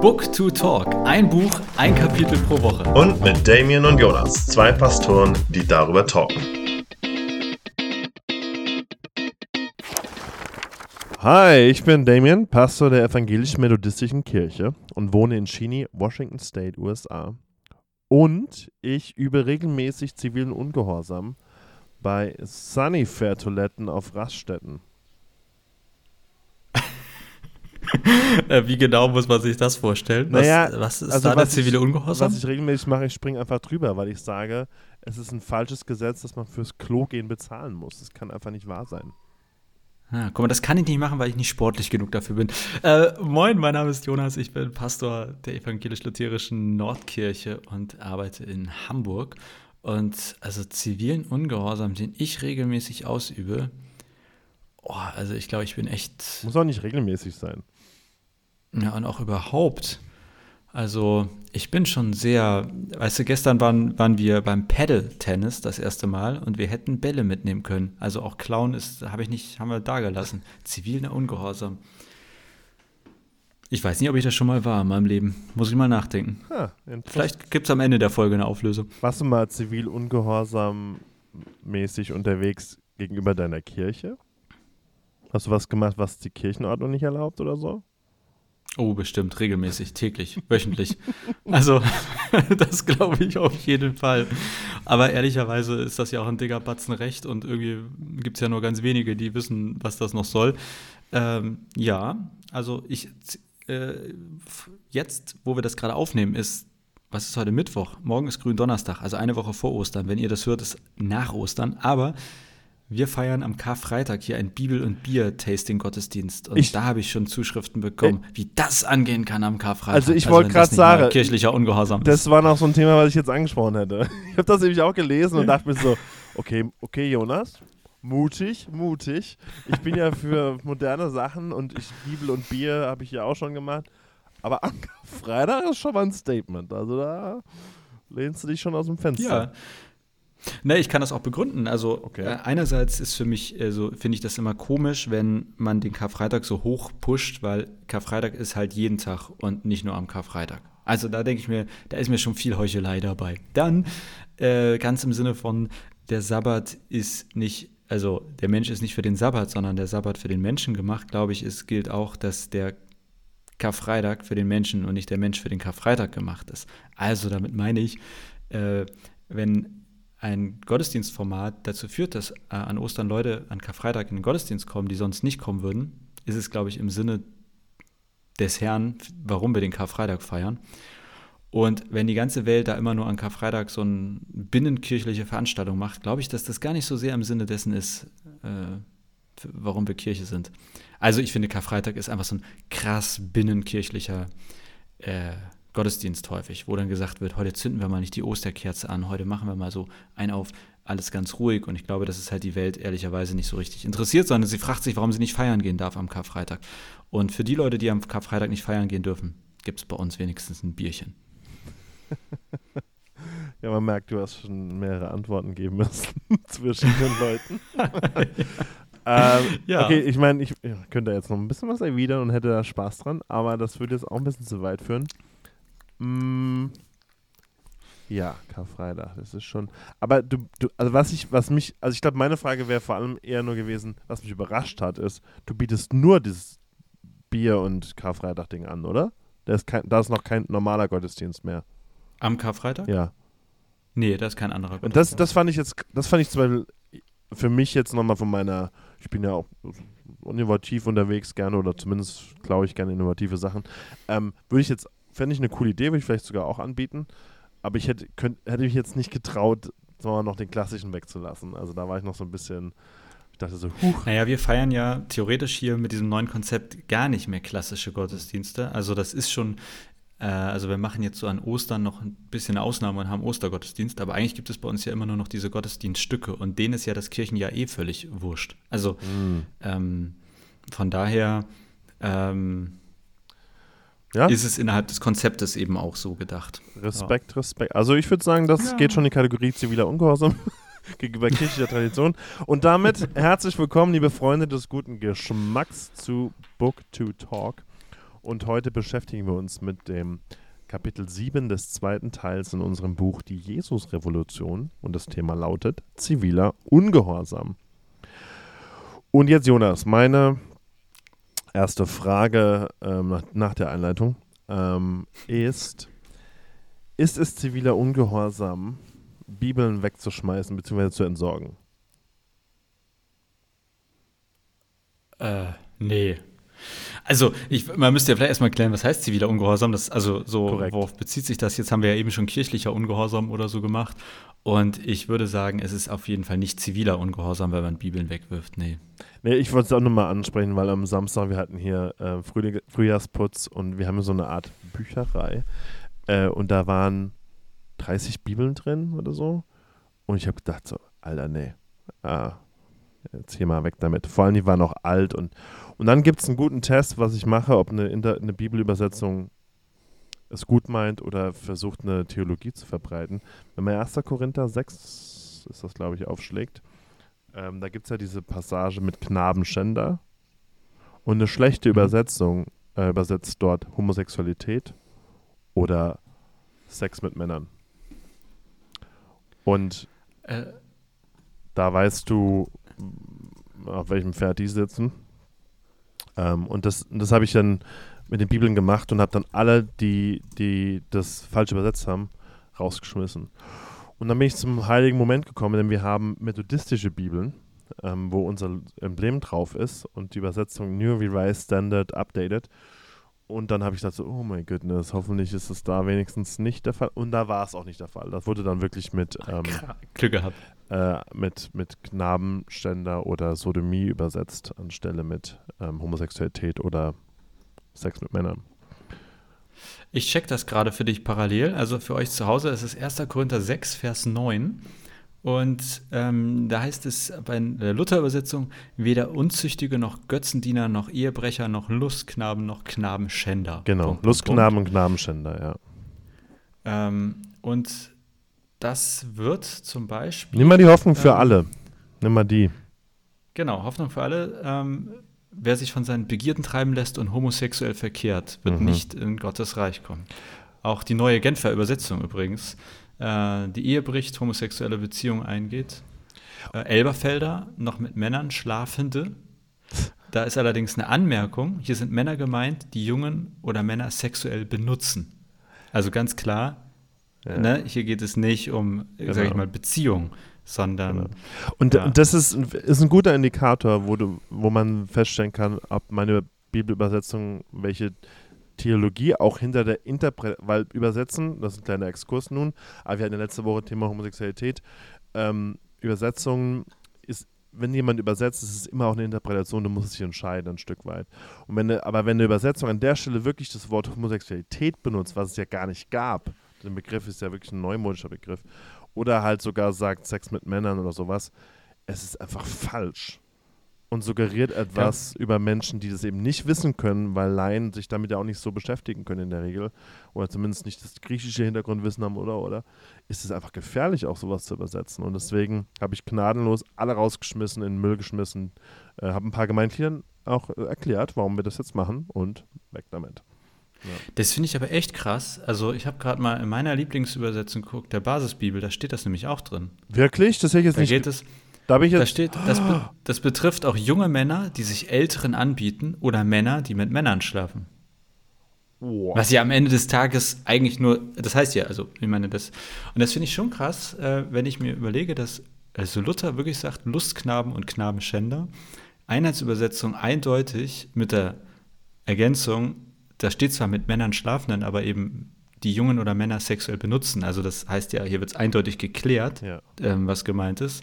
Book to Talk. Ein Buch, ein Kapitel pro Woche. Und mit Damien und Jonas, zwei Pastoren, die darüber talken. Hi, ich bin Damien, Pastor der evangelisch-methodistischen Kirche und wohne in Cheney, Washington State, USA. Und ich übe regelmäßig zivilen Ungehorsam bei Sunnyfair-Toiletten auf Raststätten. Äh, Wie genau muss man sich das vorstellen? Was, Naja, was ist also da der zivile ich, Ungehorsam? Was ich regelmäßig mache, ich springe einfach drüber, weil ich sage, es ist ein falsches Gesetz, dass man fürs Klo gehen bezahlen muss. Das kann einfach nicht wahr sein. Ah, guck mal, das kann ich nicht machen, weil ich nicht sportlich genug dafür bin. Äh, moin, mein Name ist Jonas, ich bin Pastor der evangelisch-lutherischen Nordkirche und arbeite in Hamburg. Und also zivilen Ungehorsam, den ich regelmäßig ausübe, oh, also ich glaube, ich bin echt Muss auch nicht regelmäßig sein. Ja, und auch überhaupt. Also, ich bin schon sehr, weißt du, gestern waren, waren wir beim Paddle-Tennis das erste Mal und wir hätten Bälle mitnehmen können. Also auch klauen ist, habe ich nicht, haben wir da gelassen. Ziviler Ungehorsam. Ich weiß nicht, ob ich das schon mal war in meinem Leben. Muss ich mal nachdenken. Interessant. Vielleicht gibt es am Ende der Folge eine Auflösung. Warst du mal zivil ungehorsam mäßig unterwegs gegenüber deiner Kirche? Hast du was gemacht, was die Kirchenordnung nicht erlaubt oder so? Oh, bestimmt, regelmäßig, täglich, wöchentlich. Also, das glaube ich auf jeden Fall. Aber ehrlicherweise ist das ja auch ein dicker Batzen Recht und irgendwie gibt es ja nur ganz wenige, die wissen, was das noch soll. Ähm, ja, also ich, äh, jetzt, wo wir das gerade aufnehmen, ist, was ist heute Mittwoch? Morgen ist Gründonnerstag, also eine Woche vor Ostern. Wenn ihr das hört, ist nach Ostern. Aber wir feiern am Karfreitag hier ein Bibel- und Bier-Tasting-Gottesdienst. Und Ich- da habe ich schon Zuschriften bekommen, wie das angehen kann am Karfreitag. Also ich wollte das nicht mal sagen, Kirchlicher Ungehorsam ist. Das war noch so ein Thema, was ich jetzt angesprochen hätte. Ich habe das nämlich auch gelesen und dachte mir so, okay, okay, Jonas, mutig, mutig. Ich bin ja für moderne Sachen und ich Bibel und Bier habe ich ja auch schon gemacht. Aber am Freitag ist schon mal ein Statement. Also da lehnst du dich schon aus dem Fenster. Ja. Ne, ich kann das auch begründen. Also Okay. äh, einerseits ist für mich, also finde ich das immer komisch, wenn man den Karfreitag so hoch pusht, weil Karfreitag ist halt jeden Tag und nicht nur am Karfreitag. Also da denke ich mir, da ist mir schon viel Heuchelei dabei. Dann äh, ganz im Sinne von, der Sabbat ist nicht, also der Mensch ist nicht für den Sabbat, sondern der Sabbat für den Menschen gemacht, glaube ich, es gilt auch, dass der Karfreitag für den Menschen und nicht der Mensch für den Karfreitag gemacht ist. Also damit meine ich, äh, wenn ein Gottesdienstformat dazu führt, dass äh, an Ostern Leute an Karfreitag in den Gottesdienst kommen, die sonst nicht kommen würden, ist es, glaube ich, im Sinne des Herrn, warum wir den Karfreitag feiern. Und wenn die ganze Welt da immer nur an Karfreitag so eine binnenkirchliche Veranstaltung macht, glaube ich, dass das gar nicht so sehr im Sinne dessen ist, äh, warum wir Kirche sind. Also ich finde, Karfreitag ist einfach so ein krass binnenkirchlicher äh, Gottesdienst häufig, wo dann gesagt wird, heute zünden wir mal nicht die Osterkerze an, heute machen wir mal so ein auf, alles ganz ruhig. Und ich glaube, dass es halt die Welt ehrlicherweise nicht so richtig interessiert, sondern sie fragt sich, warum sie nicht feiern gehen darf am Karfreitag. Und für die Leute, die am Karfreitag nicht feiern gehen dürfen, gibt es bei uns wenigstens ein Bierchen. Ja, man merkt, du hast schon mehrere Antworten geben müssen zwischen den Leuten. ähm, Ja. Okay, ich meine, ich ja, könnte jetzt noch ein bisschen was erwidern und hätte da Spaß dran, aber das würde jetzt auch ein bisschen zu weit führen. Mm, ja, Karfreitag, das ist schon. Aber du, du also was ich, was mich, also ich glaube, meine Frage wäre vor allem eher nur gewesen, was mich überrascht hat, ist, du bietest nur dieses Bier- und Karfreitag-Ding an, oder? Da ist, kein, da ist noch kein normaler Gottesdienst mehr. Am Karfreitag? Ja. Nee, das ist kein anderer Und das, das fand ich jetzt, das fand ich zum Beispiel für mich jetzt nochmal von meiner, ich bin ja auch innovativ unterwegs gerne oder zumindest klaue ich gerne innovative Sachen. Ähm, würde ich jetzt, fände ich eine coole Idee, würde ich vielleicht sogar auch anbieten. Aber ich hätte, könnt, hätte mich jetzt nicht getraut, mal, noch den klassischen wegzulassen. Also da war ich noch so ein bisschen, ich dachte so, huch. Naja, wir feiern ja theoretisch hier mit diesem neuen Konzept gar nicht mehr klassische Gottesdienste. Also das ist schon, äh, also wir machen jetzt so an Ostern noch ein bisschen Ausnahme und haben Ostergottesdienst, aber eigentlich gibt es bei uns ja immer nur noch diese Gottesdienststücke und denen ist ja das Kirchenjahr eh völlig wurscht. Also Mm. ähm, von daher ähm, Ja, ist es innerhalb des Konzeptes eben auch so gedacht. Respekt, Respekt. Also ich würde sagen, das Ja. geht schon in die Kategorie ziviler Ungehorsam gegenüber kirchlicher Tradition. Und damit herzlich willkommen, liebe Freunde des guten Geschmacks zu Book to Talk. und heute beschäftigen wir uns mit dem Kapitel 7 des zweiten Teils in unserem Buch Die Jesus-Revolution. Und das Thema lautet ziviler Ungehorsam. Und jetzt, Jonas, meine erste Frage ähm, nach, nach, der Einleitung ähm, ist, ist es ziviler Ungehorsam, Bibeln wegzuschmeißen bzw. zu entsorgen? Äh, nee. Also, ich, man müsste ja vielleicht erstmal klären, was heißt ziviler Ungehorsam? Das, also, so, Korrekt. worauf bezieht sich das? Jetzt haben wir ja eben schon kirchlicher Ungehorsam oder so gemacht. Und ich würde sagen, es ist auf jeden Fall nicht ziviler Ungehorsam, wenn man Bibeln wegwirft. Nee. Nee, ich wollte es auch nochmal ansprechen, weil am Samstag, wir hatten hier äh, Früh Frühjahrsputz und wir haben so eine Art Bücherei. Äh, und da waren 30 Bibeln drin oder so. Und ich habe gedacht, so, Alter, nee. Ah, jetzt hier mal weg damit. Vor allem, die waren auch alt und, und dann gibt es einen guten Test, was ich mache, ob eine, eine Bibelübersetzung es gut meint oder versucht, eine Theologie zu verbreiten. Wenn man 1. Korinther 6, ist das, glaube ich, aufschlägt, ähm, da gibt es ja diese Passage mit Knabenschänder und eine schlechte mhm. Übersetzung äh, übersetzt dort Homosexualität oder Sex mit Männern. Und äh. da weißt du, auf welchem Pferd die sitzen. Ähm, und das, das habe ich dann mit den Bibeln gemacht und habe dann alle, die, die das falsch übersetzt haben, rausgeschmissen. Und dann bin ich zum heiligen Moment gekommen, denn wir haben methodistische Bibeln, ähm, wo unser Emblem drauf ist und die Übersetzung New Revised Standard Updated. Und dann habe ich gedacht so, oh my goodness, hoffentlich ist es da wenigstens nicht der Fall. Und da war es auch nicht der Fall. Das wurde dann wirklich mit ähm, Glück gehabt. Äh, mit, mit Knabenständer oder Sodomie übersetzt, anstelle mit ähm, Homosexualität oder Sex mit Männern. Ich check das gerade für dich parallel. Also für euch zu Hause ist es 1. Korinther 6, Vers 9. Und ähm, da heißt es bei der Luther-Übersetzung, weder Unzüchtige noch Götzendiener noch Ehebrecher noch Lustknaben noch Knabenschänder. Genau, Punkt, Lustknaben Punkt. und Knabenschänder, ja. Ähm, und das wird zum Beispiel. Nimm mal die Hoffnung für ähm, alle. Nimm mal die. Genau, Hoffnung für alle. Ähm, wer sich von seinen Begierden treiben lässt und homosexuell verkehrt, wird mhm. nicht in Gottes Reich kommen. Auch die neue Genfer Übersetzung übrigens, äh, die Ehe bricht, homosexuelle Beziehungen eingeht. Äh, Elberfelder, noch mit Männern Schlafende. Da ist allerdings eine Anmerkung. Hier sind Männer gemeint, die Jungen oder Männer sexuell benutzen. Also ganz klar, ja. ne, hier geht es nicht um, genau. sag ich mal, Beziehung, sondern. Genau. Und, ja. und, das ist, ist ein guter Indikator, wo, du, wo man feststellen kann, ob meine Bibelübersetzung, welche Theologie auch hinter der Interpretation, weil übersetzen, das ist ein kleiner Exkurs nun, aber wir hatten ja letzte Woche Thema Homosexualität, ähm, Übersetzung ist, wenn jemand übersetzt, ist es immer auch eine Interpretation, du musst dich entscheiden ein Stück weit. Und wenn aber wenn eine Übersetzung an der Stelle wirklich das Wort Homosexualität benutzt, was es ja gar nicht gab, der Begriff ist ja wirklich ein neumodischer Begriff, oder halt sogar sagt Sex mit Männern oder sowas, es ist einfach falsch und suggeriert etwas ja. über Menschen, die das eben nicht wissen können, weil Laien sich damit ja auch nicht so beschäftigen können in der Regel oder zumindest nicht das griechische Hintergrundwissen haben oder oder ist es einfach gefährlich auch sowas zu übersetzen und deswegen habe ich gnadenlos alle rausgeschmissen, in den Müll geschmissen, äh, habe ein paar Gemeingliedern auch äh, erklärt, warum wir das jetzt machen und weg damit. Ja. Das finde ich aber echt krass. Also ich habe gerade mal in meiner Lieblingsübersetzung geguckt, der Basisbibel, da steht das nämlich auch drin. Wirklich? Das hätte ich jetzt da nicht. Geht es, da, da steht, das, be das betrifft auch junge Männer, die sich Älteren anbieten oder Männer, die mit Männern schlafen. Wow. Was ja am Ende des Tages eigentlich nur, das heißt ja, also ich meine das, und das finde ich schon krass, äh, wenn ich mir überlege, dass also Luther wirklich sagt, Lustknaben und Knabenschänder, Einheitsübersetzung eindeutig mit der Ergänzung, da steht zwar mit Männern Schlafenden, aber eben die Jungen oder Männer sexuell benutzen. Also das heißt ja, hier wird es eindeutig geklärt, ja. ähm, was gemeint ist.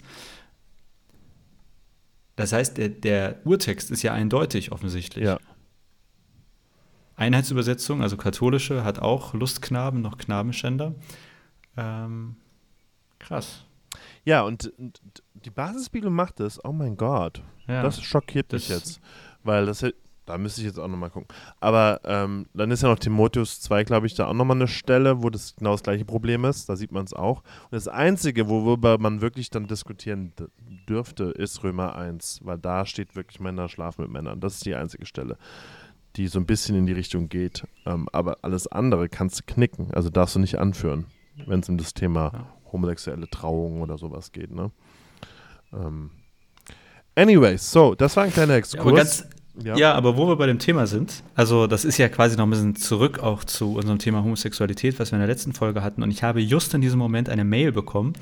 Das heißt, der, der, Urtext ist ja eindeutig offensichtlich. Ja. Einheitsübersetzung, also katholische, hat auch Lustknaben, noch Knabenschänder. Ähm, krass. Ja, und, und, die Basisbibel macht das. Oh mein Gott. Ja, das schockiert mich jetzt. Weil das da müsste ich jetzt auch nochmal gucken. Aber ähm, dann ist ja noch Timotheus 2, glaube ich, da auch nochmal eine Stelle, wo das genau das gleiche Problem ist. Da sieht man es auch. Und das Einzige, worüber man wirklich dann diskutieren dürfte, ist Römer 1, weil da steht wirklich Männer schlafen mit Männern. Das ist die einzige Stelle. die so ein bisschen in die Richtung geht. Ähm, aber alles andere kannst du knicken, also darfst du nicht anführen, wenn es um das Thema homosexuelle Trauung oder sowas geht. Ne? Ähm, anyway, so, das war ein kleiner Exkurs. Ja, ja. ja. aber wo wir bei dem Thema sind, also das ist ja quasi noch ein bisschen zurück auch zu unserem Thema Homosexualität, was wir in der letzten Folge hatten. Und ich habe just in diesem Moment eine Mail bekommen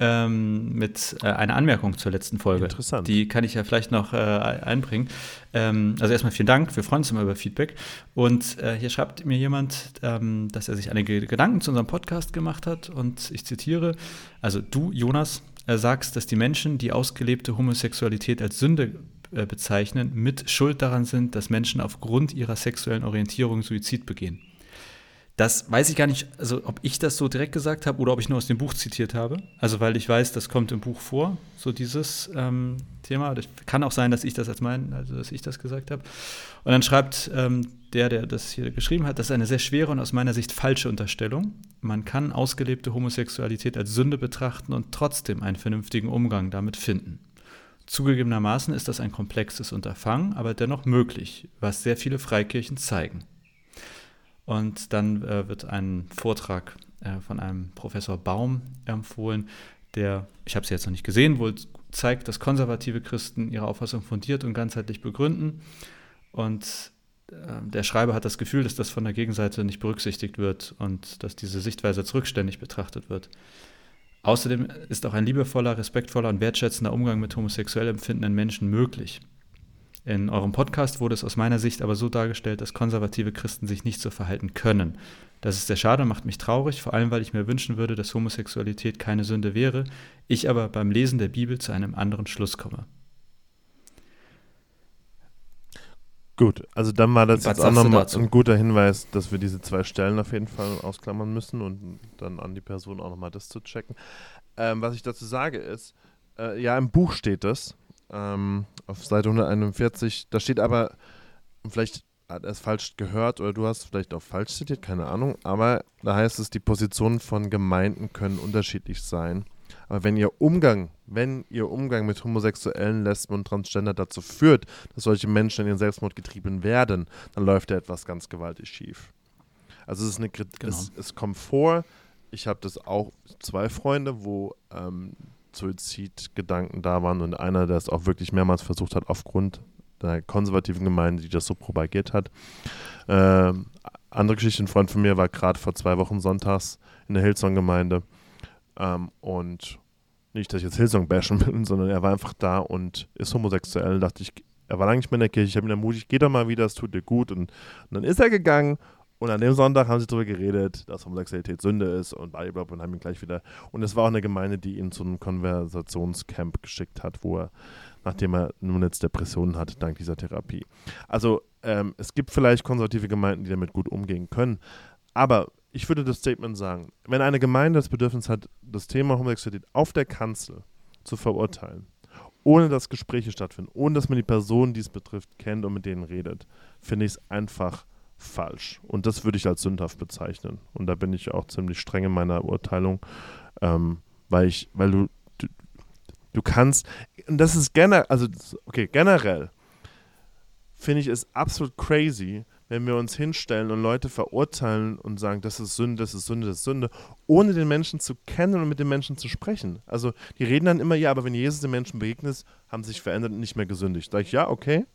ähm, mit äh, einer Anmerkung zur letzten Folge. Interessant. Die kann ich ja vielleicht noch äh, einbringen. Ähm, also erstmal vielen Dank, wir freuen uns immer über Feedback. Und äh, hier schreibt mir jemand, ähm, dass er sich einige Gedanken zu unserem Podcast gemacht hat. Und ich zitiere, also du, Jonas, äh, sagst, dass die Menschen, die ausgelebte Homosexualität als Sünde äh, bezeichnen, mit Schuld daran sind, dass Menschen aufgrund ihrer sexuellen Orientierung Suizid begehen. Das weiß ich gar nicht, also ob ich das so direkt gesagt habe oder ob ich nur aus dem Buch zitiert habe. Also weil ich weiß, das kommt im Buch vor, so dieses ähm, Thema. Das kann auch sein, dass ich das als mein, also dass ich das gesagt habe. Und dann schreibt ähm, der, der das hier geschrieben hat, das ist eine sehr schwere und aus meiner Sicht falsche Unterstellung. Man kann ausgelebte Homosexualität als Sünde betrachten und trotzdem einen vernünftigen Umgang damit finden. Zugegebenermaßen ist das ein komplexes Unterfangen, aber dennoch möglich, was sehr viele Freikirchen zeigen. Und dann äh, wird ein Vortrag äh, von einem Professor Baum empfohlen, der, ich habe es jetzt noch nicht gesehen, wohl zeigt, dass konservative Christen ihre Auffassung fundiert und ganzheitlich begründen. Und äh, der Schreiber hat das Gefühl, dass das von der Gegenseite nicht berücksichtigt wird und dass diese Sichtweise als rückständig betrachtet wird. Außerdem ist auch ein liebevoller, respektvoller und wertschätzender Umgang mit homosexuell empfindenden Menschen möglich. In eurem Podcast wurde es aus meiner Sicht aber so dargestellt, dass konservative Christen sich nicht so verhalten können. Das ist sehr schade und macht mich traurig, vor allem weil ich mir wünschen würde, dass Homosexualität keine Sünde wäre, ich aber beim Lesen der Bibel zu einem anderen Schluss komme. Gut, also dann war das Was jetzt auch nochmal ein guter Hinweis, dass wir diese zwei Stellen auf jeden Fall ausklammern müssen und dann an die Person auch nochmal das zu checken. Ähm, was ich dazu sage ist, äh, ja, im Buch steht das, ähm, auf Seite 141. Da steht aber, vielleicht hat er es falsch gehört oder du hast vielleicht auch falsch zitiert, keine Ahnung, aber da heißt es, die Positionen von Gemeinden können unterschiedlich sein. Aber wenn ihr Umgang, wenn ihr Umgang mit homosexuellen Lesben und Transgender dazu führt, dass solche Menschen in ihren Selbstmord getrieben werden, dann läuft da etwas ganz gewaltig schief. Also es ist eine genau. es, es kommt vor, ich habe das auch zwei Freunde, wo ähm, Suizidgedanken da waren und einer, der es auch wirklich mehrmals versucht hat, aufgrund der konservativen Gemeinde, die das so propagiert hat. Äh, andere Geschichte, ein Freund von mir war gerade vor zwei Wochen sonntags in der Hillsong-Gemeinde ähm, und nicht, dass ich jetzt Hillsong bashen will, sondern er war einfach da und ist homosexuell. dachte ich, er war lange nicht mehr in der Kirche, ich habe ihn ermutigt, geh doch mal wieder, es tut dir gut. Und, und dann ist er gegangen und an dem Sonntag haben sie darüber geredet, dass Homosexualität Sünde ist und blablabla und haben ihn gleich wieder. Und es war auch eine Gemeinde, die ihn zu einem Konversationscamp geschickt hat, wo er, nachdem er nun jetzt Depressionen hat, dank dieser Therapie. Also ähm, es gibt vielleicht konservative Gemeinden, die damit gut umgehen können. Aber ich würde das Statement sagen, wenn eine Gemeinde das Bedürfnis hat, das Thema Homosexualität auf der Kanzel zu verurteilen, ohne dass Gespräche stattfinden, ohne dass man die Personen, die es betrifft, kennt und mit denen redet, finde ich es einfach falsch. Und das würde ich als sündhaft bezeichnen. Und da bin ich auch ziemlich streng in meiner Urteilung, ähm, weil ich, weil du, du, du kannst, und das ist generell, also okay, generell finde ich es absolut crazy, wenn wir uns hinstellen und Leute verurteilen und sagen, das ist Sünde, das ist Sünde, das ist Sünde, ohne den Menschen zu kennen und mit den Menschen zu sprechen. Also die reden dann immer, ja, aber wenn Jesus den Menschen begegnet, haben sie sich verändert und nicht mehr gesündigt. Da ich, ja, okay,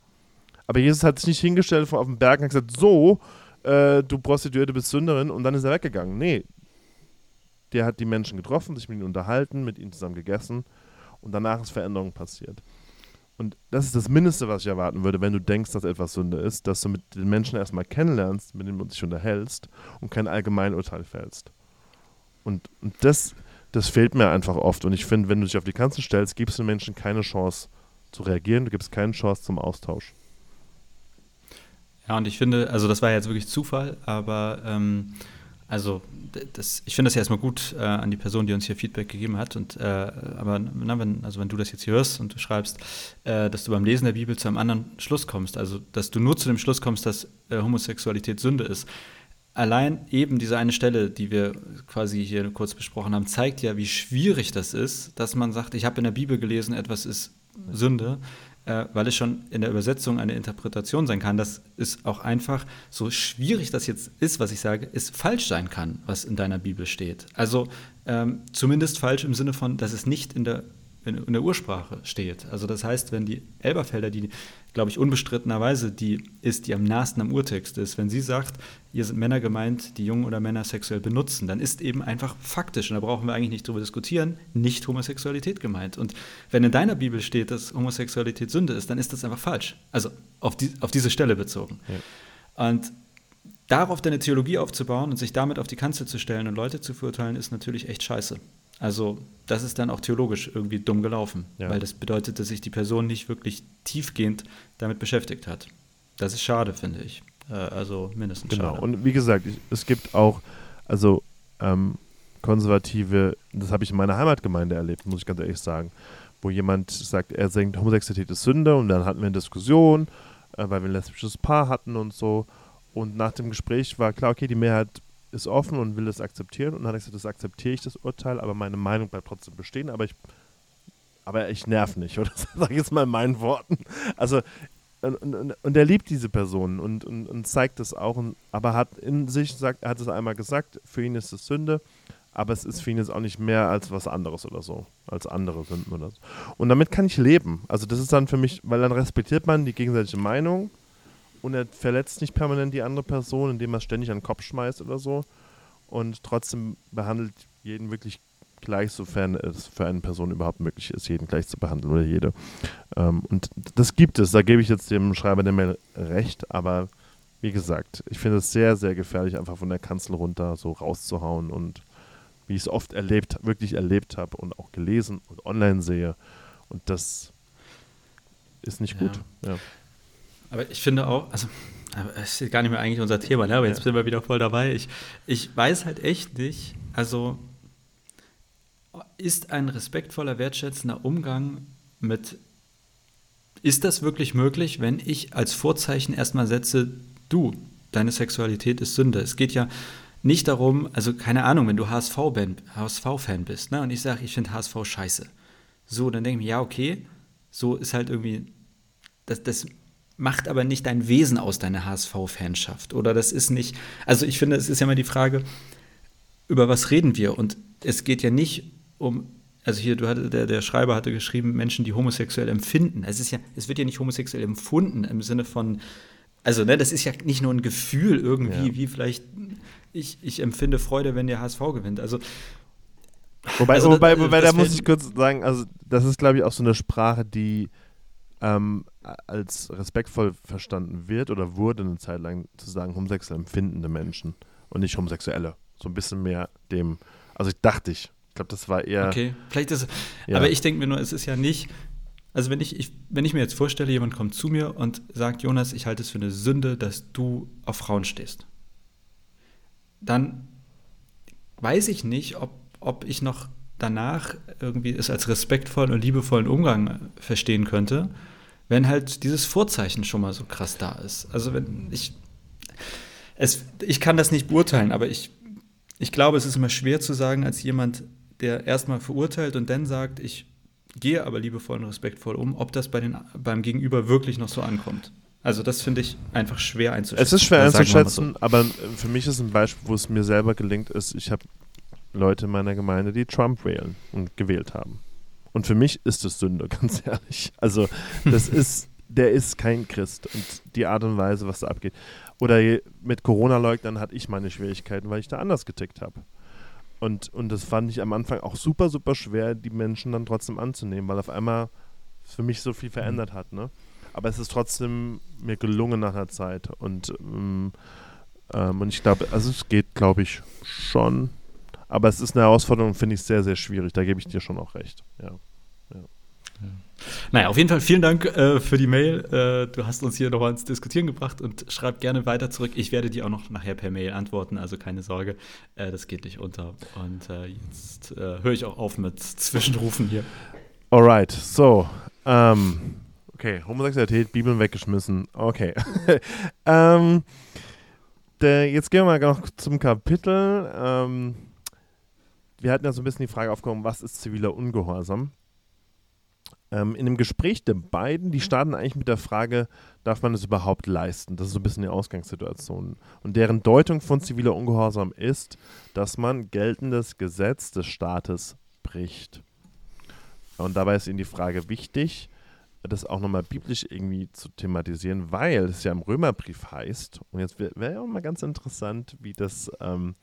aber Jesus hat sich nicht hingestellt auf dem Berg und hat gesagt, so, äh, du Prostituierte bist Sünderin und dann ist er weggegangen. Nee, der hat die Menschen getroffen, sich mit ihnen unterhalten, mit ihnen zusammen gegessen und danach ist Veränderung passiert. Und das ist das Mindeste, was ich erwarten würde, wenn du denkst, dass etwas Sünde ist, dass du mit den Menschen erstmal kennenlernst, mit denen du dich unterhältst und kein Allgemeinurteil fällst. Und, und das, das fehlt mir einfach oft. Und ich finde, wenn du dich auf die Kanzel stellst, gibst du den Menschen keine Chance zu reagieren, du gibst keine Chance zum Austausch. Ja, und ich finde, also das war jetzt wirklich Zufall, aber ähm, also das, ich finde das ja erstmal gut äh, an die Person, die uns hier Feedback gegeben hat. Und äh, aber na, wenn, also wenn du das jetzt hier hörst und du schreibst, äh, dass du beim Lesen der Bibel zu einem anderen Schluss kommst, also dass du nur zu dem Schluss kommst, dass äh, Homosexualität Sünde ist. Allein eben diese eine Stelle, die wir quasi hier kurz besprochen haben, zeigt ja, wie schwierig das ist, dass man sagt, ich habe in der Bibel gelesen, etwas ist Sünde. Äh, weil es schon in der Übersetzung eine Interpretation sein kann, dass es auch einfach, so schwierig das jetzt ist, was ich sage, es falsch sein kann, was in deiner Bibel steht. Also ähm, zumindest falsch im Sinne von, dass es nicht in der in, der Ursprache steht. Also das heißt, wenn die Elberfelder, die, glaube ich, unbestrittenerweise die ist, die am nahesten am Urtext ist, wenn sie sagt, hier sind Männer gemeint, die Jungen oder Männer sexuell benutzen, dann ist eben einfach faktisch, und da brauchen wir eigentlich nicht drüber diskutieren, nicht Homosexualität gemeint. Und wenn in deiner Bibel steht, dass Homosexualität Sünde ist, dann ist das einfach falsch. Also auf, die, auf diese Stelle bezogen. Ja. Und darauf deine Theologie aufzubauen und sich damit auf die Kanzel zu stellen und Leute zu verurteilen, ist natürlich echt scheiße. Also das ist dann auch theologisch irgendwie dumm gelaufen, ja. weil das bedeutet, dass sich die Person nicht wirklich tiefgehend damit beschäftigt hat. Das ist schade, finde ich. Äh, also mindestens genau. schade. Und wie gesagt, ich, es gibt auch, also ähm, konservative, das habe ich in meiner Heimatgemeinde erlebt, muss ich ganz ehrlich sagen, wo jemand sagt, er denkt, Homosexualität ist Sünde und dann hatten wir eine Diskussion, äh, weil wir ein lesbisches Paar hatten und so. Und nach dem Gespräch war klar, okay, die Mehrheit ist offen und will es akzeptieren. Und dann hat er gesagt, das akzeptiere ich, das Urteil, aber meine Meinung bleibt trotzdem bestehen. Aber ich, aber ich nerv nicht, oder? Sag ich jetzt mal in meinen Worten. Also, und, und, und er liebt diese Person und, und, und zeigt es auch, und, aber hat in sich, sagt, er hat es einmal gesagt, für ihn ist es Sünde, aber es ist für ihn jetzt auch nicht mehr als was anderes oder so, als andere Sünden oder so. Und damit kann ich leben. Also das ist dann für mich, weil dann respektiert man die gegenseitige Meinung und er verletzt nicht permanent die andere Person, indem er es ständig an den Kopf schmeißt oder so. Und trotzdem behandelt jeden wirklich gleich, sofern es für eine Person überhaupt möglich ist, jeden gleich zu behandeln oder jede. Ähm, und das gibt es, da gebe ich jetzt dem Schreiber der Mail recht, aber wie gesagt, ich finde es sehr, sehr gefährlich, einfach von der Kanzel runter so rauszuhauen und wie ich es oft erlebt, wirklich erlebt habe und auch gelesen und online sehe. Und das ist nicht ja. gut. Ja. Aber ich finde auch, also es ist gar nicht mehr eigentlich unser Thema, ne? aber jetzt ja. sind wir wieder voll dabei. Ich, ich weiß halt echt nicht, also ist ein respektvoller, wertschätzender Umgang mit, ist das wirklich möglich, wenn ich als Vorzeichen erstmal setze, du, deine Sexualität ist Sünde. Es geht ja nicht darum, also keine Ahnung, wenn du HSV-Fan HSV bist ne? und ich sage, ich finde HSV scheiße. So, dann denke ich mir, ja, okay, so ist halt irgendwie, das, das macht aber nicht dein Wesen aus, deine HSV-Fanschaft. Oder das ist nicht, also ich finde, es ist ja immer die Frage, über was reden wir? Und es geht ja nicht um, also hier, du hatte, der, der Schreiber hatte geschrieben, Menschen, die homosexuell empfinden. Es ist ja, es wird ja nicht homosexuell empfunden im Sinne von, also ne, das ist ja nicht nur ein Gefühl irgendwie, ja. wie vielleicht ich, ich empfinde Freude, wenn der HSV gewinnt. Also Wobei, also, wobei, wobei da muss ich kurz sagen, also das ist, glaube ich, auch so eine Sprache, die ähm, als respektvoll verstanden wird oder wurde eine Zeit lang zu sagen, homosexuell empfindende Menschen und nicht Homosexuelle. So ein bisschen mehr dem, also ich dachte ich, ich glaube, das war eher. Okay, vielleicht ist ja. aber ich denke mir nur, es ist ja nicht, also wenn ich, ich, wenn ich mir jetzt vorstelle, jemand kommt zu mir und sagt, Jonas, ich halte es für eine Sünde, dass du auf Frauen stehst, dann weiß ich nicht, ob, ob ich noch danach irgendwie es als respektvollen und liebevollen Umgang verstehen könnte, wenn halt dieses Vorzeichen schon mal so krass da ist. Also wenn ich es, ich kann das nicht beurteilen, aber ich, ich glaube, es ist immer schwer zu sagen als jemand, der erstmal verurteilt und dann sagt, ich gehe aber liebevoll und respektvoll um, ob das bei den, beim Gegenüber wirklich noch so ankommt. Also das finde ich einfach schwer einzuschätzen. Es ist schwer einzuschätzen, so. aber für mich ist ein Beispiel, wo es mir selber gelingt ist, ich habe Leute in meiner Gemeinde, die Trump wählen und gewählt haben. Und für mich ist es Sünde, ganz ehrlich. Also, das ist, der ist kein Christ. Und die Art und Weise, was da abgeht. Oder mit Corona-Leugnern hatte ich meine Schwierigkeiten, weil ich da anders getickt habe. Und, und das fand ich am Anfang auch super, super schwer, die Menschen dann trotzdem anzunehmen, weil auf einmal für mich so viel verändert hat. Ne? Aber es ist trotzdem mir gelungen nach einer Zeit. Und, ähm, ähm, und ich glaube, also es geht, glaube ich, schon. Aber es ist eine Herausforderung, finde ich sehr, sehr schwierig. Da gebe ich dir schon auch recht. Ja. ja. Naja, auf jeden Fall vielen Dank äh, für die Mail. Äh, du hast uns hier nochmal ins Diskutieren gebracht und schreib gerne weiter zurück. Ich werde dir auch noch nachher per Mail antworten, also keine Sorge, äh, das geht nicht unter. Und äh, jetzt äh, höre ich auch auf mit Zwischenrufen hier. Alright, so. Ähm, okay, Homosexualität, Bibeln weggeschmissen. Okay. ähm, der, jetzt gehen wir mal noch zum Kapitel. Ähm, wir hatten ja so ein bisschen die Frage aufgekommen, was ist ziviler Ungehorsam? ähm, in dem Gespräch der beiden, die starten eigentlich mit der Frage, darf man es überhaupt leisten? Das ist so ein bisschen die Ausgangssituation. Und deren Deutung von ziviler Ungehorsam ist, dass man geltendes Gesetz des Staates bricht. Und dabei ist ihnen die Frage wichtig, das auch nochmal biblisch irgendwie zu thematisieren, weil es ja im Römerbrief heißt, und jetzt wäre wär ja auch mal ganz interessant, wie das ähm,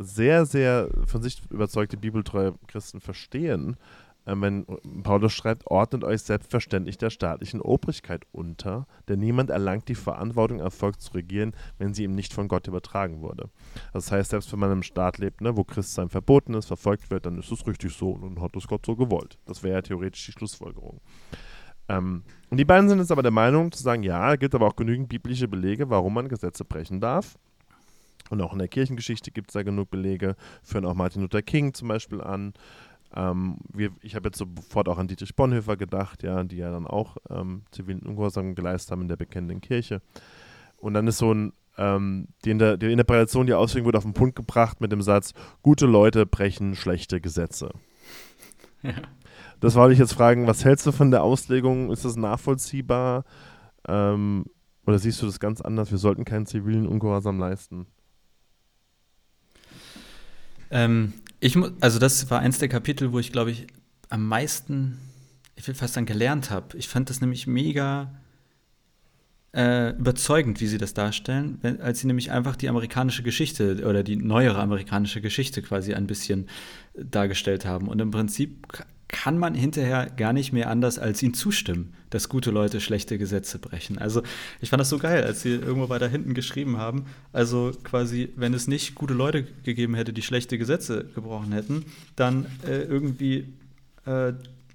sehr, sehr von sich überzeugte bibeltreue Christen verstehen, äh, wenn Paulus schreibt, ordnet euch selbstverständlich der staatlichen Obrigkeit unter, denn niemand erlangt die Verantwortung, Erfolg zu regieren, wenn sie ihm nicht von Gott übertragen wurde. Das heißt, selbst wenn man einem Staat lebt, ne, wo Christsein verboten ist, verfolgt wird, dann ist es richtig so und hat es Gott so gewollt. Das wäre ja theoretisch die Schlussfolgerung. Ähm, und die beiden sind jetzt aber der Meinung zu sagen, ja, es gibt aber auch genügend biblische Belege, warum man Gesetze brechen darf. Und auch in der Kirchengeschichte gibt es da genug Belege, führen auch Martin Luther King zum Beispiel an. Ähm, wir, ich habe jetzt sofort auch an Dietrich Bonhoeffer gedacht, ja, die ja dann auch ähm, zivilen Ungehorsam geleistet haben in der bekennenden Kirche. Und dann ist so ein, ähm, die, Inter die Interpretation, die Ausführung wurde auf den Punkt gebracht mit dem Satz, gute Leute brechen schlechte Gesetze. Ja. Das wollte ich jetzt fragen, was hältst du von der Auslegung? Ist das nachvollziehbar? Ähm, oder siehst du das ganz anders? Wir sollten keinen zivilen Ungehorsam leisten. Ähm, ich also das war eins der Kapitel, wo ich glaube ich am meisten, ich will fast sagen, gelernt habe. Ich fand das nämlich mega äh, überzeugend, wie sie das darstellen, wenn, als sie nämlich einfach die amerikanische Geschichte oder die neuere amerikanische Geschichte quasi ein bisschen dargestellt haben. Und im Prinzip kann man hinterher gar nicht mehr anders als ihnen zustimmen, dass gute Leute schlechte Gesetze brechen. Also ich fand das so geil, als sie irgendwo weiter hinten geschrieben haben. Also quasi, wenn es nicht gute Leute gegeben hätte, die schlechte Gesetze gebrochen hätten, dann äh, irgendwie, äh,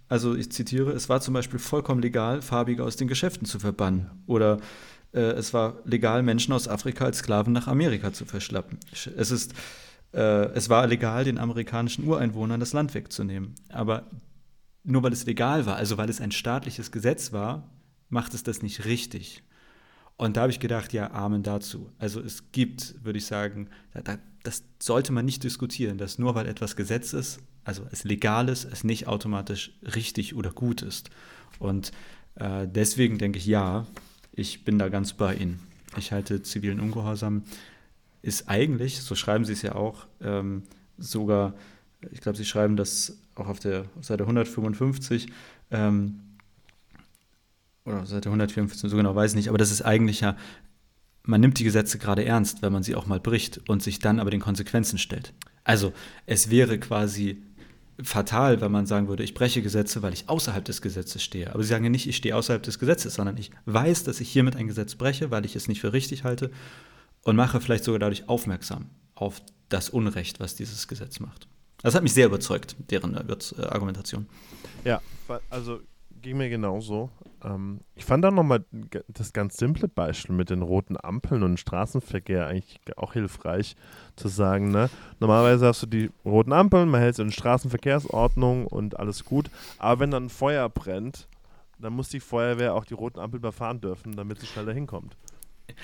also ich zitiere, es war zum Beispiel vollkommen legal, Farbige aus den Geschäften zu verbannen. Oder äh, es war legal, Menschen aus Afrika als Sklaven nach Amerika zu verschlappen. Es ist äh, es war legal, den amerikanischen Ureinwohnern das Land wegzunehmen. Aber nur weil es legal war, also weil es ein staatliches Gesetz war, macht es das nicht richtig. Und da habe ich gedacht, ja, Amen dazu. Also es gibt, würde ich sagen, da, das sollte man nicht diskutieren, dass nur weil etwas Gesetz ist, also es legal ist, es nicht automatisch richtig oder gut ist. Und äh, deswegen denke ich, ja, ich bin da ganz bei Ihnen. Ich halte zivilen Ungehorsam ist eigentlich, so schreiben Sie es ja auch, ähm, sogar, ich glaube, Sie schreiben das auch auf der Seite 155, ähm, oder Seite 154, so genau weiß ich nicht, aber das ist eigentlich ja, man nimmt die Gesetze gerade ernst, wenn man sie auch mal bricht und sich dann aber den Konsequenzen stellt. Also es wäre quasi fatal, wenn man sagen würde, ich breche Gesetze, weil ich außerhalb des Gesetzes stehe. Aber sie sagen ja nicht, ich stehe außerhalb des Gesetzes, sondern ich weiß, dass ich hiermit ein Gesetz breche, weil ich es nicht für richtig halte und mache vielleicht sogar dadurch aufmerksam auf das Unrecht, was dieses Gesetz macht. Das hat mich sehr überzeugt, deren äh, Argumentation. Ja, also ging mir genauso. Ähm, ich fand dann nochmal das ganz simple Beispiel mit den roten Ampeln und Straßenverkehr eigentlich auch hilfreich zu sagen. Ne? Normalerweise hast du die roten Ampeln, man hält es in Straßenverkehrsordnung und alles gut. Aber wenn dann ein Feuer brennt, dann muss die Feuerwehr auch die roten Ampeln überfahren dürfen, damit sie schneller hinkommt.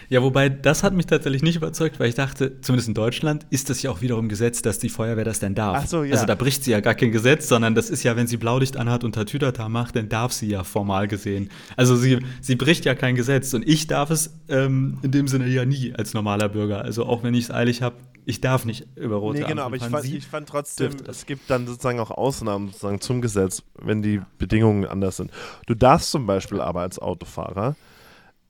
Ja, wobei das hat mich tatsächlich nicht überzeugt, weil ich dachte, zumindest in Deutschland ist das ja auch wiederum Gesetz, dass die Feuerwehr das denn darf. Ach so, ja. Also da bricht sie ja gar kein Gesetz, sondern das ist ja, wenn sie Blaulicht anhat und Tatütata macht, dann darf sie ja formal gesehen. Also sie, sie bricht ja kein Gesetz und ich darf es ähm, in dem Sinne ja nie als normaler Bürger. Also auch wenn ich es eilig habe, ich darf nicht über rote Nee, genau, aber ich fand, ich fand trotzdem, es gibt dann sozusagen auch Ausnahmen sozusagen zum Gesetz, wenn die Bedingungen anders sind. Du darfst zum Beispiel aber als Autofahrer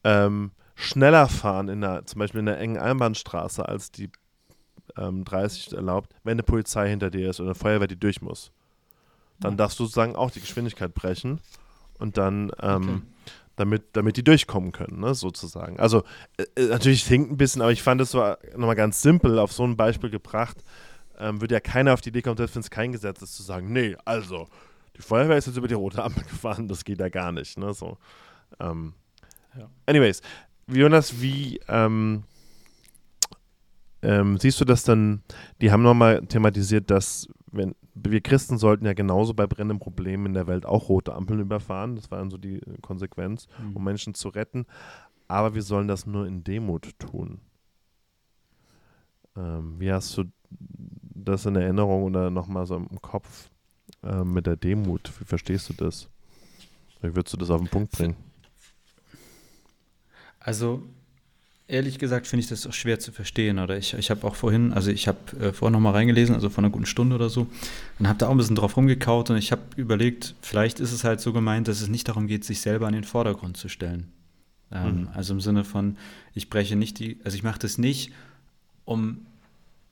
ähm, schneller fahren, in der, zum Beispiel in einer engen Einbahnstraße, als die ähm, 30 erlaubt, wenn eine Polizei hinter dir ist oder eine Feuerwehr, die durch muss. Dann ja. darfst du sozusagen auch die Geschwindigkeit brechen und dann, ähm, okay. damit, damit die durchkommen können, ne, sozusagen. Also, äh, äh natürlich hinkt ein bisschen, aber ich fand es nochmal ganz simpel auf so ein Beispiel gebracht. Ähm, würde ja keiner auf die Idee kommen, selbst wenn es kein Gesetz ist, zu sagen, nee, also, die Feuerwehr ist jetzt über die rote Ampel gefahren, das geht ja gar nicht, ne, so. Ähm, ja. Anyways, Jonas, wie ähm, ähm, siehst du das dann? Die haben nochmal thematisiert, dass wenn wir Christen sollten ja genauso bei brennenden Problemen in der Welt auch rote Ampeln überfahren. Das war dann so die Konsequenz, mhm. um Menschen zu retten. Aber wir sollen das nur in Demut tun. Ähm, wie hast du das in Erinnerung oder nochmal so im Kopf äh, mit der Demut? Wie verstehst du das? Wie würdest du das auf den Punkt bringen? Also, ehrlich gesagt finde ich das auch schwer zu verstehen. Oder ich, ich habe auch vorhin, also ich habe äh, vorhin nochmal reingelesen, also vor einer guten Stunde oder so, und habe da auch ein bisschen drauf rumgekaut und ich habe überlegt, vielleicht ist es halt so gemeint, dass es nicht darum geht, sich selber an den Vordergrund zu stellen. Ähm, mhm. Also im Sinne von, ich breche nicht die, also ich mache das nicht, um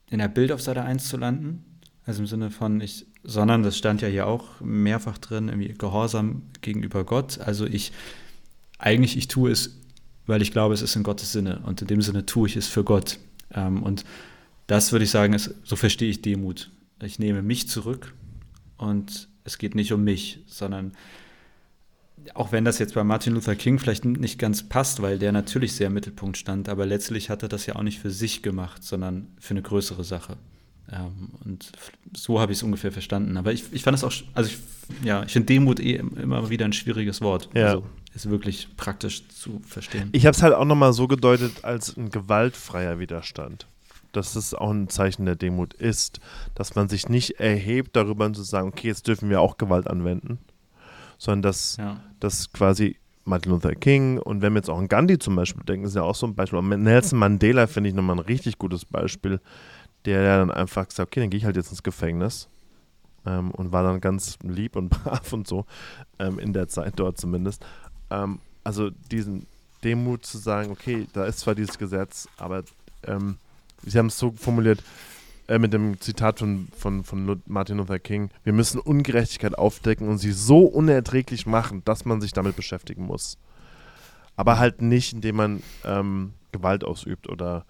in der Bild auf Seite 1 zu landen, also im Sinne von, ich, sondern das stand ja hier auch mehrfach drin, irgendwie Gehorsam gegenüber Gott. Also ich, eigentlich, ich tue es weil ich glaube, es ist in Gottes Sinne und in dem Sinne tue ich es für Gott. Ähm, und das würde ich sagen, ist, so verstehe ich Demut. Ich nehme mich zurück und es geht nicht um mich, sondern auch wenn das jetzt bei Martin Luther King vielleicht nicht ganz passt, weil der natürlich sehr im Mittelpunkt stand, aber letztlich hat er das ja auch nicht für sich gemacht, sondern für eine größere Sache. Ähm, und so habe ich es ungefähr verstanden. Aber ich, ich fand es auch, also ich, ja, ich finde Demut eh immer wieder ein schwieriges Wort. Ja. Also ist wirklich praktisch zu verstehen. Ich habe es halt auch nochmal so gedeutet als ein gewaltfreier Widerstand. Dass es auch ein Zeichen der Demut ist, dass man sich nicht erhebt, darüber zu sagen, okay, jetzt dürfen wir auch Gewalt anwenden, sondern dass, ja. dass quasi Martin Luther King und wenn wir jetzt auch an Gandhi zum Beispiel denken, ist ja auch so ein Beispiel. Und Nelson Mandela finde ich nochmal ein richtig gutes Beispiel, der ja dann einfach gesagt, okay, dann gehe ich halt jetzt ins Gefängnis ähm, und war dann ganz lieb und brav und so, ähm, in der Zeit dort zumindest. Ähm, also diesen Demut zu sagen, okay, da ist zwar dieses Gesetz, aber ähm, Sie haben es so formuliert, äh, mit dem Zitat von, von, von Martin Luther King, wir müssen Ungerechtigkeit aufdecken und sie so unerträglich machen, dass man sich damit beschäftigen muss. Aber halt nicht, indem man ähm, Gewalt ausübt oder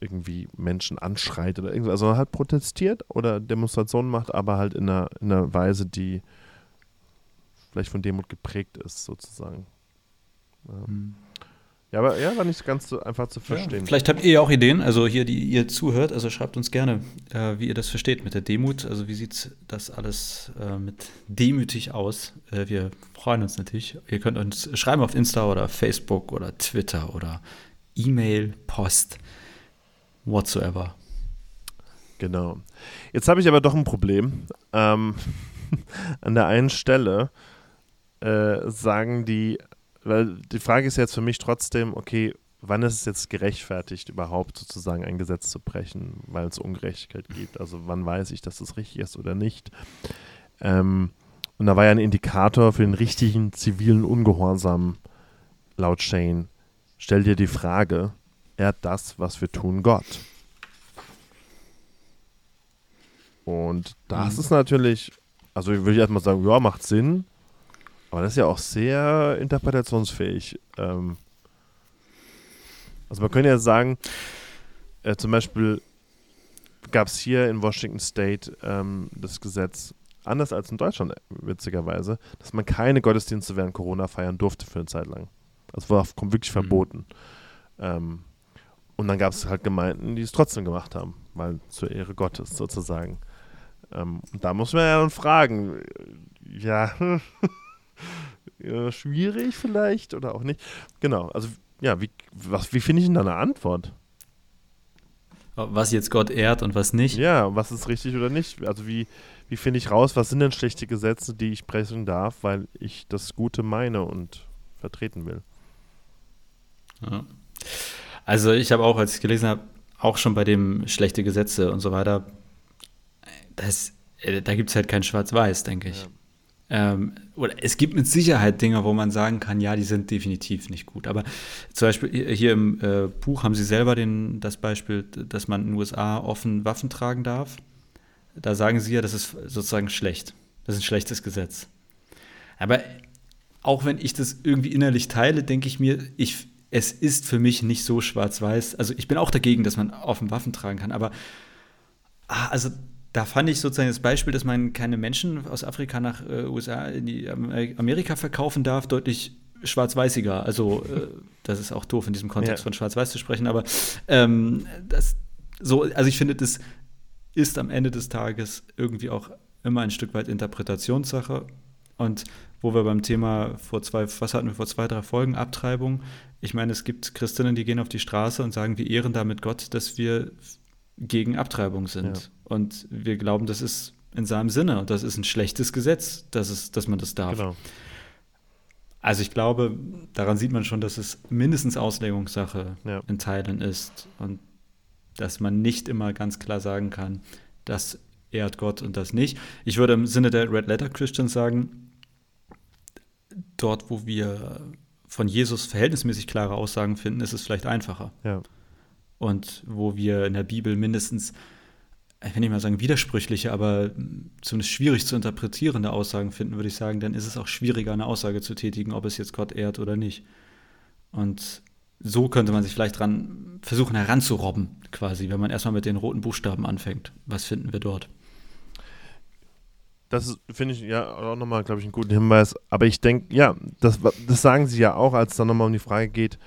irgendwie Menschen anschreit oder irgendwas, also halt protestiert oder Demonstrationen macht, aber halt in einer, in einer Weise, die vielleicht von Demut geprägt ist, sozusagen. Ja. Hm. Ja, aber ja, war nicht ganz so einfach zu verstehen. Ja, vielleicht habt ihr ja auch Ideen, also hier, die ihr zuhört, also schreibt uns gerne, äh, wie ihr das versteht mit der Demut. Also wie sieht das alles äh, mit demütig aus? Äh, wir freuen uns natürlich. Ihr könnt uns schreiben auf Insta oder Facebook oder Twitter oder E-Mail, Post, whatsoever. Genau. Jetzt habe ich aber doch ein Problem. Ähm, an der einen Stelle äh, sagen die, weil die Frage ist jetzt für mich trotzdem, okay, wann ist es jetzt gerechtfertigt, überhaupt sozusagen ein Gesetz zu brechen, weil es Ungerechtigkeit gibt? Also wann weiß ich, dass es richtig ist oder nicht? Ähm, und da war ja ein Indikator für den richtigen zivilen Ungehorsam laut Shane. Stell dir die Frage, ehrt das, was wir tun, Gott? Und das mhm. ist natürlich, also würde ich erstmal sagen, ja, macht Sinn. Aber das ist ja auch sehr interpretationsfähig. Ähm also man könnte ja sagen, äh, zum Beispiel gab es hier in Washington State ähm, das Gesetz, anders als in Deutschland witzigerweise, dass man keine Gottesdienste während Corona feiern durfte für eine Zeit lang. Das war wirklich mhm. verboten. Mhm. Ähm, und dann gab es halt Gemeinden, die es trotzdem gemacht haben, weil zur Ehre Gottes sozusagen. Ähm, und da muss man ja dann fragen, ja, ja, schwierig vielleicht oder auch nicht. Genau, also ja, wie, wie finde ich denn da eine Antwort? Was jetzt Gott ehrt und was nicht? Ja, was ist richtig oder nicht? Also wie, wie finde ich raus, was sind denn schlechte Gesetze, die ich brechen darf, weil ich das Gute meine und vertreten will? Ja. Also ich habe auch, als ich gelesen habe, auch schon bei dem schlechte Gesetze und so weiter, das, äh, da gibt es halt kein Schwarz-Weiß, denke ich. Ja. Ähm, oder es gibt mit Sicherheit Dinge, wo man sagen kann, ja, die sind definitiv nicht gut. Aber zum Beispiel hier im äh, Buch haben sie selber den, das Beispiel, dass man in den USA offen Waffen tragen darf. Da sagen sie ja, das ist sozusagen schlecht. Das ist ein schlechtes Gesetz. Aber auch wenn ich das irgendwie innerlich teile, denke ich mir, ich, es ist für mich nicht so schwarz-weiß. Also ich bin auch dagegen, dass man offen Waffen tragen kann, aber ah, also da fand ich sozusagen das Beispiel, dass man keine Menschen aus Afrika nach äh, USA in die Amerika verkaufen darf, deutlich schwarz-weißiger. Also äh, das ist auch doof in diesem Kontext ja. von schwarz-weiß zu sprechen, aber ähm, das so, also ich finde, das ist am Ende des Tages irgendwie auch immer ein Stück weit Interpretationssache. Und wo wir beim Thema vor zwei, was hatten wir vor zwei, drei Folgen, Abtreibung. Ich meine, es gibt Christinnen, die gehen auf die Straße und sagen, wir ehren damit Gott, dass wir gegen Abtreibung sind. Ja. Und wir glauben, das ist in seinem Sinne und das ist ein schlechtes Gesetz, dass, es, dass man das darf. Genau. Also ich glaube, daran sieht man schon, dass es mindestens Auslegungssache Ja. in Teilen ist und dass man nicht immer ganz klar sagen kann, das ehrt Gott und das nicht. Ich würde im Sinne der Red Letter Christians sagen, dort, wo wir von Jesus verhältnismäßig klare Aussagen finden, ist es vielleicht einfacher. Ja. Und wo wir in der Bibel mindestens, ich will nicht mal sagen widersprüchliche, aber zumindest schwierig zu interpretierende Aussagen finden, würde ich sagen, dann ist es auch schwieriger, eine Aussage zu tätigen, ob es jetzt Gott ehrt oder nicht. Und so könnte man sich vielleicht dran versuchen heranzurobben, quasi, wenn man erstmal mit den roten Buchstaben anfängt. Was finden wir dort? Das finde ich ja auch nochmal, glaube ich, einen guten Hinweis. Aber ich denke, ja, das, das sagen sie ja auch, als es dann nochmal um die Frage geht,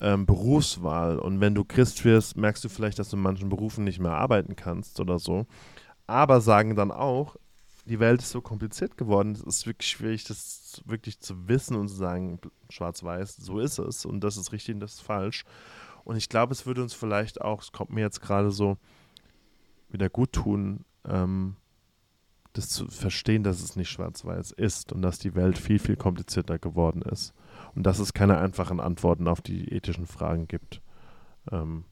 ähm, Berufswahl. Und wenn du Christ wirst, merkst du vielleicht, dass du in manchen Berufen nicht mehr arbeiten kannst oder so. Aber sagen dann auch, die Welt ist so kompliziert geworden, es ist wirklich schwierig, das wirklich zu wissen und zu sagen, schwarz-weiß, so ist es und das ist richtig und das ist falsch. Und ich glaube, es würde uns vielleicht auch, es kommt mir jetzt gerade so, wieder gut tun, ähm, das zu verstehen, dass es nicht schwarz-weiß ist und dass die Welt viel, viel komplizierter geworden ist. Und dass es keine einfachen Antworten auf die ethischen Fragen gibt. Ähm,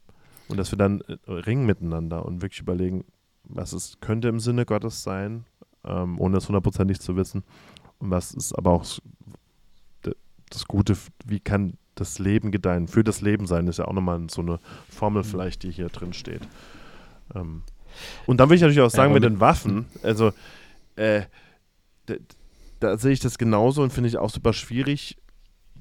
und dass wir dann äh, ringen miteinander und wirklich überlegen, was es könnte im Sinne Gottes sein, ähm, ohne es hundertprozentig zu wissen. Und was ist aber auch das Gute, wie kann das Leben gedeihen? Für das Leben sein ist ja auch nochmal so eine Formel Mhm. vielleicht, die hier drin steht. Ähm, und dann will ich natürlich auch Ja, sagen, mit mit- den Waffen, also äh, da, da sehe ich das genauso und finde ich auch super schwierig,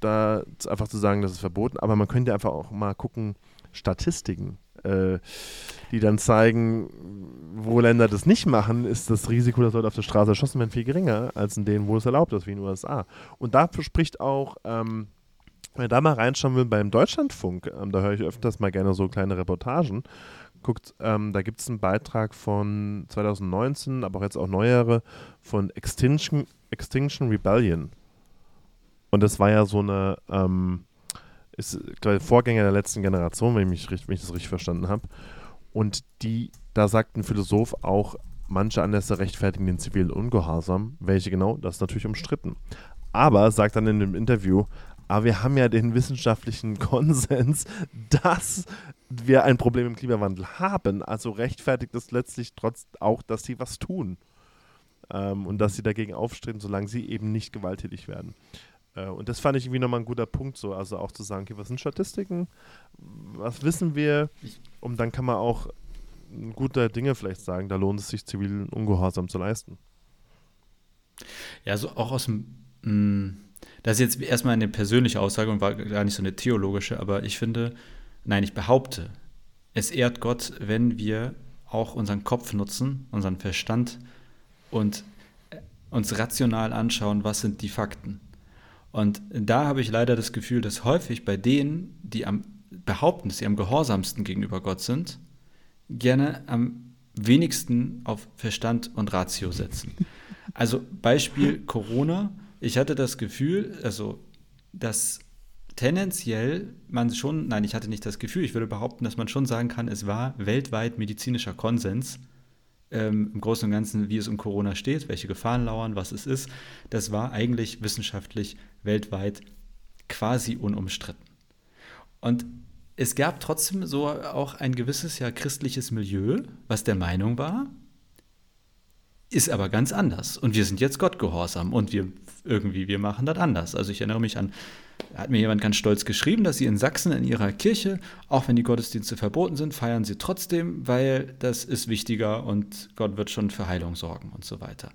da einfach zu sagen, das ist verboten. Aber man könnte einfach auch mal gucken, Statistiken, äh, die dann zeigen, wo Länder das nicht machen, ist das Risiko, dass Leute auf der Straße erschossen werden, viel geringer als in denen, wo es erlaubt ist, wie in den USA. Und dafür spricht auch, ähm, wenn ihr da mal reinschauen will, beim Deutschlandfunk, ähm, da höre ich öfters mal gerne so kleine Reportagen, guckt, ähm, da gibt es einen Beitrag von 2019, aber auch jetzt auch neuere, von Extinction, Extinction Rebellion. Und das war ja so eine, ähm, ist der Vorgänger der letzten Generation, wenn ich, mich, wenn ich das richtig verstanden habe. Und die, da sagt ein Philosoph auch, manche Anlässe rechtfertigen den zivilen Ungehorsam. Welche genau? Das ist natürlich umstritten. Aber sagt dann in dem Interview, aber wir haben ja den wissenschaftlichen Konsens, dass wir ein Problem im Klimawandel haben. Also rechtfertigt es letztlich trotz auch, dass sie was tun. Ähm, und dass sie dagegen aufstehen, solange sie eben nicht gewalttätig werden. Äh, und das fand ich irgendwie nochmal ein guter Punkt, so. Also auch zu sagen, okay, was sind Statistiken? Was wissen wir? Und dann kann man auch guter Dinge vielleicht sagen, da lohnt es sich, zivilen Ungehorsam zu leisten. Ja, so auch aus dem. Mh, das ist jetzt erstmal eine persönliche Aussage und war gar nicht so eine theologische, aber ich finde, nein, ich behaupte, es ehrt Gott, wenn wir auch unseren Kopf nutzen, unseren Verstand und äh, uns rational anschauen, was sind die Fakten. Und da habe ich leider das Gefühl, dass häufig bei denen, die am behaupten, dass sie am gehorsamsten gegenüber Gott sind, gerne am wenigsten auf Verstand und Ratio setzen. Also Beispiel Corona. Ich hatte das Gefühl, also dass tendenziell man schon, nein, ich hatte nicht das Gefühl, ich würde behaupten, dass man schon sagen kann, es war weltweit medizinischer Konsens ähm, im Großen und Ganzen, wie es um Corona steht, welche Gefahren lauern, was es ist. Das war eigentlich wissenschaftlich weltweit quasi unumstritten. Und es gab trotzdem so auch ein gewisses ja christliches Milieu, was der Meinung war, ist aber ganz anders. Und wir sind jetzt Gott gehorsam und wir irgendwie, wir machen das anders. Also ich erinnere mich an, hat mir jemand ganz stolz geschrieben, dass sie in Sachsen in ihrer Kirche, auch wenn die Gottesdienste verboten sind, feiern sie trotzdem, weil das ist wichtiger und Gott wird schon für Heilung sorgen und so weiter.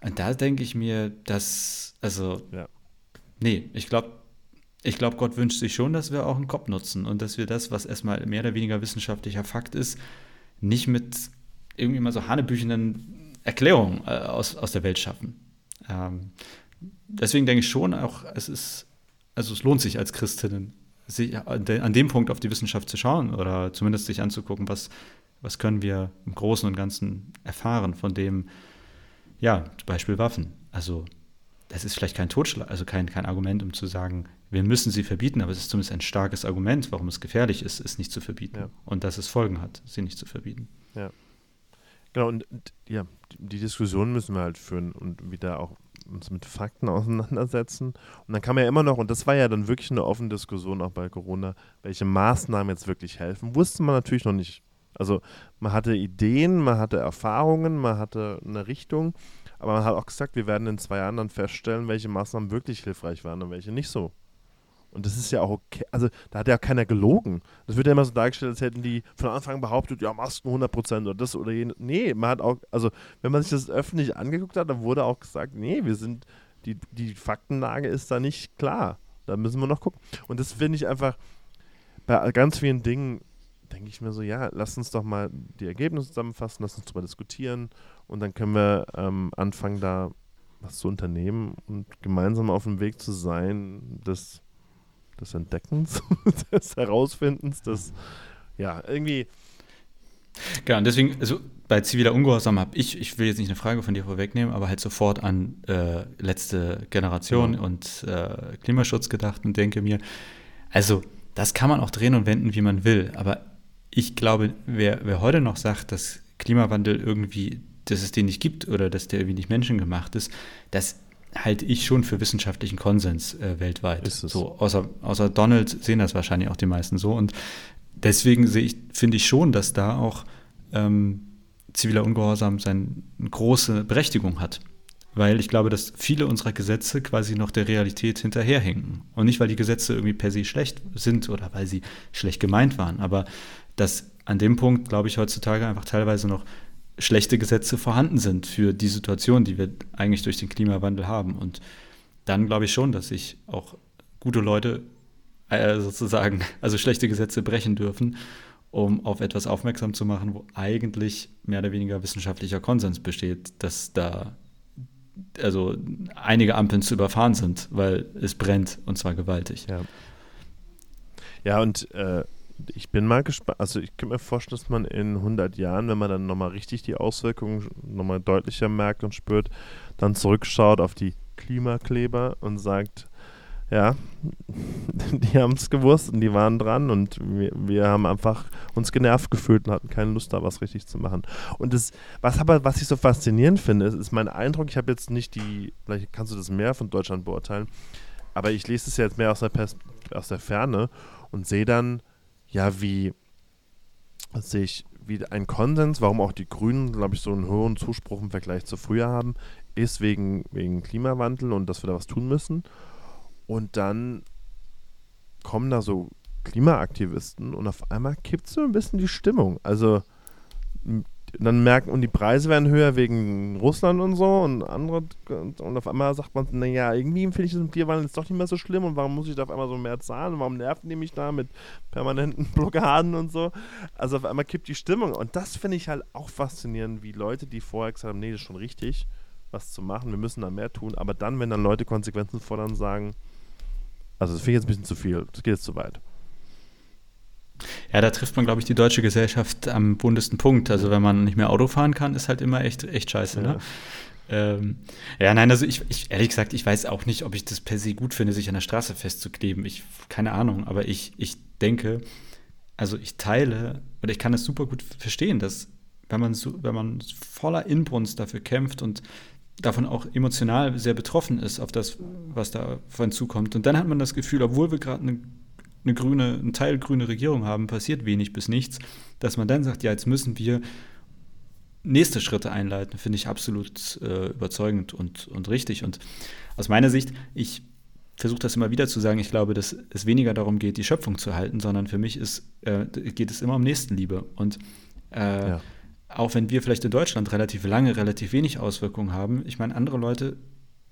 Und da denke ich mir, dass, also, Ja. nee, ich glaube, ich glaube, Gott wünscht sich schon, dass wir auch einen Kopf nutzen und dass wir das, was erstmal mehr oder weniger wissenschaftlicher Fakt ist, nicht mit irgendwie mal so hanebüchenden Erklärungen äh, aus, aus der Welt schaffen. Ähm, deswegen denke ich schon auch, es ist, also es lohnt sich als Christinnen, sich an de- an dem Punkt auf die Wissenschaft zu schauen oder zumindest sich anzugucken, was, was können wir im Großen und Ganzen erfahren von dem, ja, zum Beispiel Waffen. Also das ist vielleicht kein Totschlag, also kein, kein Argument, um zu sagen, wir müssen sie verbieten, aber es ist zumindest ein starkes Argument, warum es gefährlich ist, es nicht zu verbieten. Ja. Und dass es Folgen hat, sie nicht zu verbieten. Genau, und, ja, die, Diskussion müssen wir halt führen und wieder auch uns mit Fakten auseinandersetzen. Und dann man ja immer noch, und das war ja dann wirklich eine offene Diskussion auch bei Corona, welche Maßnahmen jetzt wirklich helfen, wusste man natürlich noch nicht. Also man hatte Ideen, man hatte Erfahrungen, man hatte eine Richtung, aber man hat auch gesagt, wir werden in zwei Jahren dann feststellen, welche Maßnahmen wirklich hilfreich waren und welche nicht so. Und das ist ja auch okay. Also, da hat ja keiner gelogen. Das wird ja immer so dargestellt, als hätten die von Anfang an behauptet, ja, Masken 100% oder das oder jenes. Nee, man hat auch, also, wenn man sich das öffentlich angeguckt hat, dann wurde auch gesagt, nee, wir sind, die, die Faktenlage ist da nicht klar. Da müssen wir noch gucken. Und das finde ich einfach, bei ganz vielen Dingen denke ich mir so, ja, lass uns doch mal die Ergebnisse zusammenfassen, lass uns darüber diskutieren und dann können wir ähm, anfangen, da was zu unternehmen und gemeinsam auf dem Weg zu sein, das des Entdeckens, des Herausfindens, des, ja, irgendwie. Genau, und deswegen, also bei ziviler Ungehorsam habe ich, ich will jetzt nicht eine Frage von dir vorwegnehmen, aber halt sofort an äh, letzte Generation ja. und äh, Klimaschutz gedacht und denke mir, also das kann man auch drehen und wenden, wie man will, aber ich glaube, wer, wer heute noch sagt, dass Klimawandel irgendwie, dass es den nicht gibt oder dass der irgendwie nicht menschengemacht ist, das halte ich schon für wissenschaftlichen Konsens äh, weltweit. So, außer, außer Donald sehen das wahrscheinlich auch die meisten so. Und deswegen sehe ich, finde ich schon, dass da auch ähm, ziviler Ungehorsam seine große Berechtigung hat. Weil ich glaube, dass viele unserer Gesetze quasi noch der Realität hinterherhängen. Und nicht, weil die Gesetze irgendwie per se schlecht sind oder weil sie schlecht gemeint waren, aber dass an dem Punkt, glaube ich, heutzutage einfach teilweise noch schlechte Gesetze vorhanden sind für die Situation, die wir eigentlich durch den Klimawandel haben. Und dann glaube ich schon, dass sich auch gute Leute äh, sozusagen, also schlechte Gesetze brechen dürfen, um auf etwas aufmerksam zu machen, wo eigentlich mehr oder weniger wissenschaftlicher Konsens besteht, dass da also einige Ampeln zu überfahren sind, weil es brennt und zwar gewaltig. Ja, ja und äh, ich bin mal gespannt. Also ich kann mir vorstellen, dass man in 100 Jahren, wenn man dann nochmal richtig die Auswirkungen nochmal deutlicher merkt und spürt, dann zurückschaut auf die Klimakleber und sagt, ja, die haben es gewusst und die waren dran und wir, wir haben einfach uns genervt gefühlt und hatten keine Lust da was richtig zu machen. Und das, was aber, was ich so faszinierend finde, ist, ist mein Eindruck, ich habe jetzt nicht die, vielleicht kannst du das mehr von Deutschland beurteilen, aber ich lese es jetzt mehr aus der, Pers aus der Ferne und sehe dann, ja, wie sich wie ein Konsens, warum auch die Grünen, glaube ich, so einen hohen Zuspruch im Vergleich zu früher haben, ist wegen, wegen Klimawandel und dass wir da was tun müssen. Und dann kommen da so Klimaaktivisten und auf einmal kippt so ein bisschen die Stimmung. Also dann merken, und die Preise werden höher wegen Russland und so und andere, und, auf einmal sagt man, naja, irgendwie finde ich das mit Bierwandel jetzt doch nicht mehr so schlimm und warum muss ich da auf einmal so mehr zahlen und warum nerven die mich da mit permanenten Blockaden und so. Also auf einmal kippt die Stimmung und das finde ich halt auch faszinierend, wie Leute, die vorher gesagt haben, nee, das ist schon richtig, was zu machen, wir müssen da mehr tun, aber dann, wenn dann Leute Konsequenzen fordern, sagen, also das finde ich jetzt ein bisschen zu viel, das geht jetzt zu weit. Ja, da trifft man, glaube ich, die deutsche Gesellschaft am buntesten Punkt. Also wenn man nicht mehr Auto fahren kann, ist halt immer echt, echt scheiße. Ne? Ja. Ne? Ähm, ja, nein, also ich, ich, ehrlich gesagt, ich weiß auch nicht, ob ich das per se gut finde, sich an der Straße festzukleben. Ich, keine Ahnung, aber ich, ich denke, also ich teile, oder ich kann es super gut verstehen, dass wenn man, so, wenn man voller Inbrunst dafür kämpft und davon auch emotional sehr betroffen ist auf das, was da von zukommt. Und dann hat man das Gefühl, obwohl wir gerade eine eine grüne, eine teilgrüne Regierung haben, passiert wenig bis nichts, dass man dann sagt, ja, jetzt müssen wir nächste Schritte einleiten, finde ich absolut äh, überzeugend und, und richtig. Und aus meiner Sicht, ich versuche das immer wieder zu sagen, ich glaube, dass es weniger darum geht, die Schöpfung zu halten, sondern für mich ist, äh, geht es immer um Nächstenliebe. Und äh, ja. auch wenn wir vielleicht in Deutschland relativ lange, relativ wenig Auswirkungen haben, ich meine, andere Leute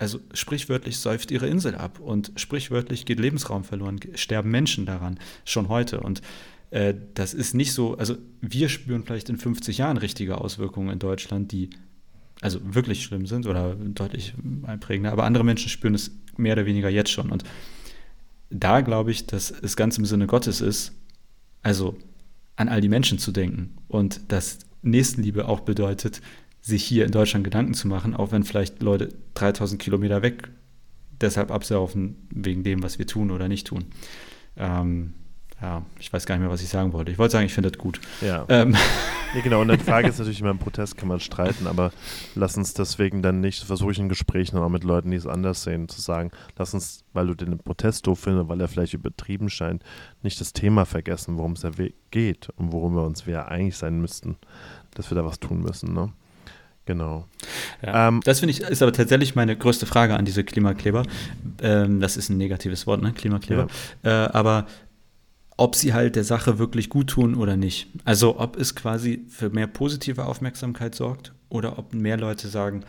also sprichwörtlich säuft ihre Insel ab und sprichwörtlich geht Lebensraum verloren, sterben Menschen daran, schon heute. Und äh, das ist nicht so, also wir spüren vielleicht in 50 Jahren richtige Auswirkungen in Deutschland, die also wirklich schlimm sind oder deutlich einprägender, aber andere Menschen spüren es mehr oder weniger jetzt schon. Und da glaube ich, dass es ganz im Sinne Gottes ist, also an all die Menschen zu denken und dass Nächstenliebe auch bedeutet, sich hier in Deutschland Gedanken zu machen, auch wenn vielleicht Leute 3000 Kilometer weg deshalb absaufen, wegen dem, was wir tun oder nicht tun. Ähm, ja, ich weiß gar nicht mehr, was ich sagen wollte. Ich wollte sagen, ich finde das gut. Ja. Ähm, Ja, genau. Und die Frage ist natürlich immer, im Protest kann man streiten, aber lass uns deswegen dann nicht, versuche ich in Gesprächen auch mit Leuten, die es anders sehen, zu sagen, lass uns, weil du den Protest doof findest, weil er vielleicht übertrieben scheint, nicht das Thema vergessen, worum es ja geht und worum wir uns wir eigentlich sein müssten, dass wir da was tun müssen, ne? Genau. Ja, Ähm, das finde ich, ist aber tatsächlich meine größte Frage an diese Klimakleber. Ähm, das ist ein negatives Wort, ne? Klimakleber. Äh, aber ob sie halt der Sache wirklich gut tun oder nicht. Also ob es quasi für mehr positive Aufmerksamkeit sorgt oder ob mehr Leute sagen,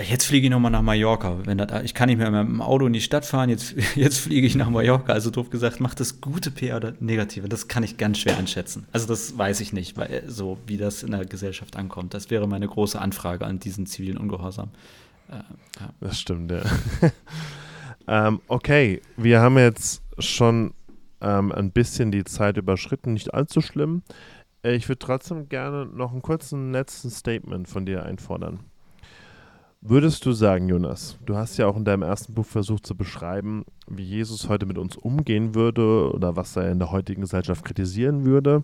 jetzt fliege ich nochmal nach Mallorca. Wenn das, ich kann nicht mehr mit dem Auto in die Stadt fahren, jetzt, jetzt fliege ich nach Mallorca. Also doof gesagt, macht das gute PR oder negative? Das kann ich ganz schwer einschätzen. Also das weiß ich nicht, weil, so wie das in der Gesellschaft ankommt. Das wäre meine große Anfrage an diesen zivilen Ungehorsam. Äh, ja. Das stimmt, ja. ähm, okay, wir haben jetzt schon ähm, ein bisschen die Zeit überschritten, nicht allzu schlimm. Äh, Ich würde trotzdem gerne noch einen kurzen letzten Statement von dir einfordern. Würdest du sagen, Jonas, du hast ja auch in deinem ersten Buch versucht zu beschreiben, wie Jesus heute mit uns umgehen würde oder was er in der heutigen Gesellschaft kritisieren würde,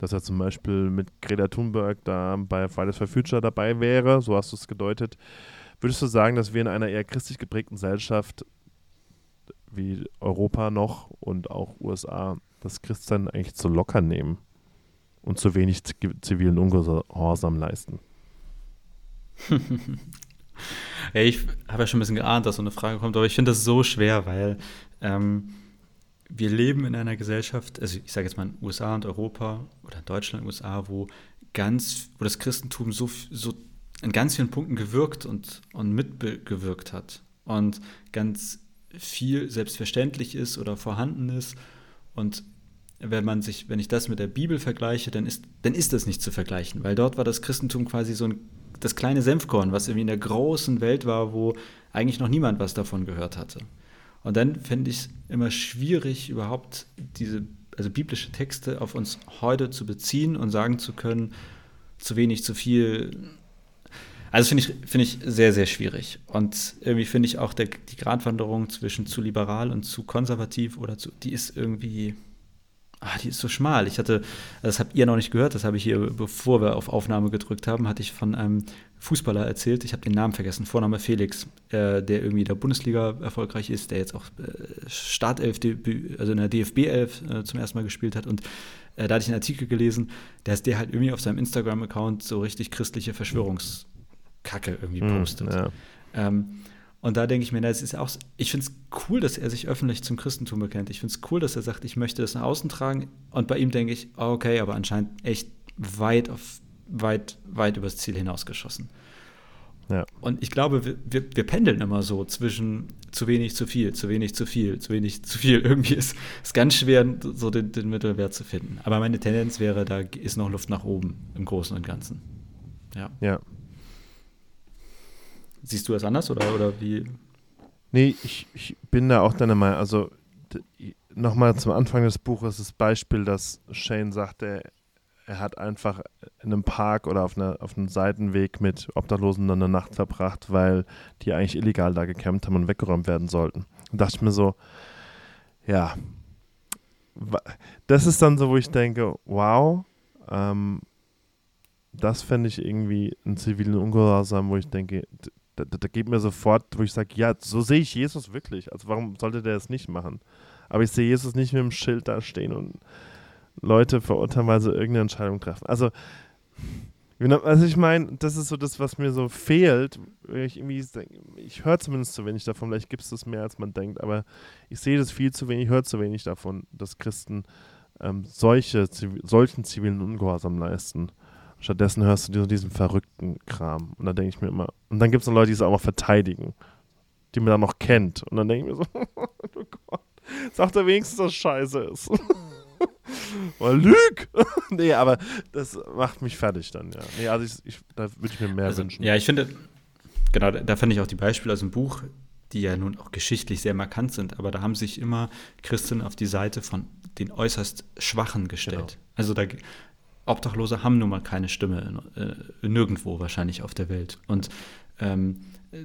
dass er zum Beispiel mit Greta Thunberg da bei Fridays for Future dabei wäre, so hast du es gedeutet. Würdest du sagen, dass wir in einer eher christlich geprägten Gesellschaft wie Europa noch und auch USA das Christsein eigentlich zu locker nehmen und zu wenig zi- zivilen Ungehorsam leisten? Ja, ich habe ja schon ein bisschen geahnt, dass so eine Frage kommt, aber ich finde das so schwer, weil ähm, wir leben in einer Gesellschaft, also ich sage jetzt mal in USA und Europa oder in Deutschland, USA, wo ganz, wo das Christentum so, so in ganz vielen Punkten gewirkt und, und mitgewirkt hat und ganz viel selbstverständlich ist oder vorhanden ist. Und wenn man sich, wenn ich das mit der Bibel vergleiche, dann ist, dann ist das nicht zu vergleichen, weil dort war das Christentum quasi so ein, das kleine Senfkorn, was irgendwie in der großen Welt war, wo eigentlich noch niemand was davon gehört hatte. Und dann fände ich es immer schwierig, überhaupt diese, also biblische Texte auf uns heute zu beziehen und sagen zu können, zu wenig, zu viel. Also finde ich, finde ich sehr, sehr schwierig. Und irgendwie finde ich auch der, die Gratwanderung zwischen zu liberal und zu konservativ oder zu, die ist irgendwie, ah, die ist so schmal. Ich hatte, das habt ihr noch nicht gehört, das habe ich hier, bevor wir auf Aufnahme gedrückt haben, hatte ich von einem Fußballer erzählt, ich habe den Namen vergessen, Vorname Felix, äh, der irgendwie in der Bundesliga erfolgreich ist, der jetzt auch äh, Startelf, also in der DFB 11 äh, zum ersten Mal gespielt hat und äh, da hatte ich einen Artikel gelesen, dass der halt irgendwie auf seinem Instagram-Account so richtig christliche Verschwörungskacke irgendwie Hm, postet. ja. Ähm, und da denke ich mir, das ist auch, ich finde es cool, dass er sich öffentlich zum Christentum bekennt. Ich finde es cool, dass er sagt, ich möchte das nach außen tragen. Und bei ihm denke ich, okay, aber anscheinend echt weit auf, weit, weit übers Ziel hinausgeschossen. Ja. Und ich glaube, wir, wir, wir pendeln immer so zwischen zu wenig, zu viel, zu wenig, zu viel, zu wenig, zu viel. Irgendwie ist es ganz schwer, so den, den Mittelwert zu finden. Aber meine Tendenz wäre, da ist noch Luft nach oben im Großen und Ganzen. Ja. Ja. Siehst du das anders oder, oder wie? Nee, ich, ich bin da auch deiner Meinung. Also nochmal zum Anfang des Buches das Beispiel, dass Shane sagte, er hat einfach in einem Park oder auf, einer, auf einem Seitenweg mit Obdachlosen dann eine Nacht verbracht, weil die eigentlich illegal da gecampt haben und weggeräumt werden sollten. Und dachte ich mir so, ja, das ist dann so, wo ich denke, wow, ähm, das fände ich irgendwie einen zivilen Ungehorsam, wo ich denke, da, da, geht mir sofort, wo ich sage, ja, so sehe ich Jesus wirklich. Also warum sollte der das nicht machen? Aber ich sehe Jesus nicht mit dem Schild da stehen und Leute verurteilen, weil sie irgendeine Entscheidung treffen. Also, also ich meine, das ist so das, was mir so fehlt. Ich, ich höre zumindest zu wenig davon, vielleicht gibt es das mehr, als man denkt, aber ich sehe das viel zu wenig, höre zu wenig davon, dass Christen ähm, solche, solchen zivilen Ungehorsam leisten. Stattdessen hörst du diesen, verrückten Kram. Und dann denke ich mir immer, und dann gibt es noch Leute, die es auch noch verteidigen, die man dann noch kennt. Und dann denke ich mir so, oh Gott, sag doch wenigstens, dass Scheiße ist. Weil lüg! nee, aber das macht mich fertig dann, ja. Nee, also ich, ich, da würde ich mir mehr Also, wünschen. ja, ich finde, genau, da, da fand ich auch die Beispiele aus dem Buch, die ja nun auch geschichtlich sehr markant sind, aber da haben sich immer Christen auf die Seite von den äußerst Schwachen gestellt. Genau. Also da Obdachlose haben nun mal keine Stimme äh, nirgendwo wahrscheinlich auf der Welt. Und ähm,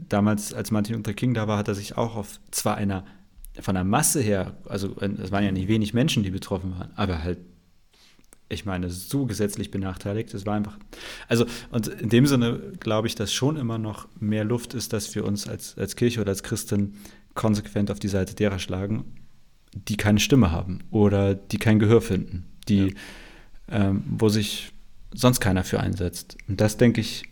damals, als Martin Luther King da war, hat er sich auch auf zwar einer von der Masse her, also es waren ja nicht wenig Menschen, die betroffen waren, aber halt, ich meine, so gesetzlich benachteiligt. Es war einfach, also und in dem Sinne glaube ich, dass schon immer noch mehr Luft ist, dass wir uns als, als Kirche oder als Christen konsequent auf die Seite derer schlagen, die keine Stimme haben oder die kein Gehör finden, die, ja. Ähm, wo sich sonst keiner für einsetzt. Und das denke ich,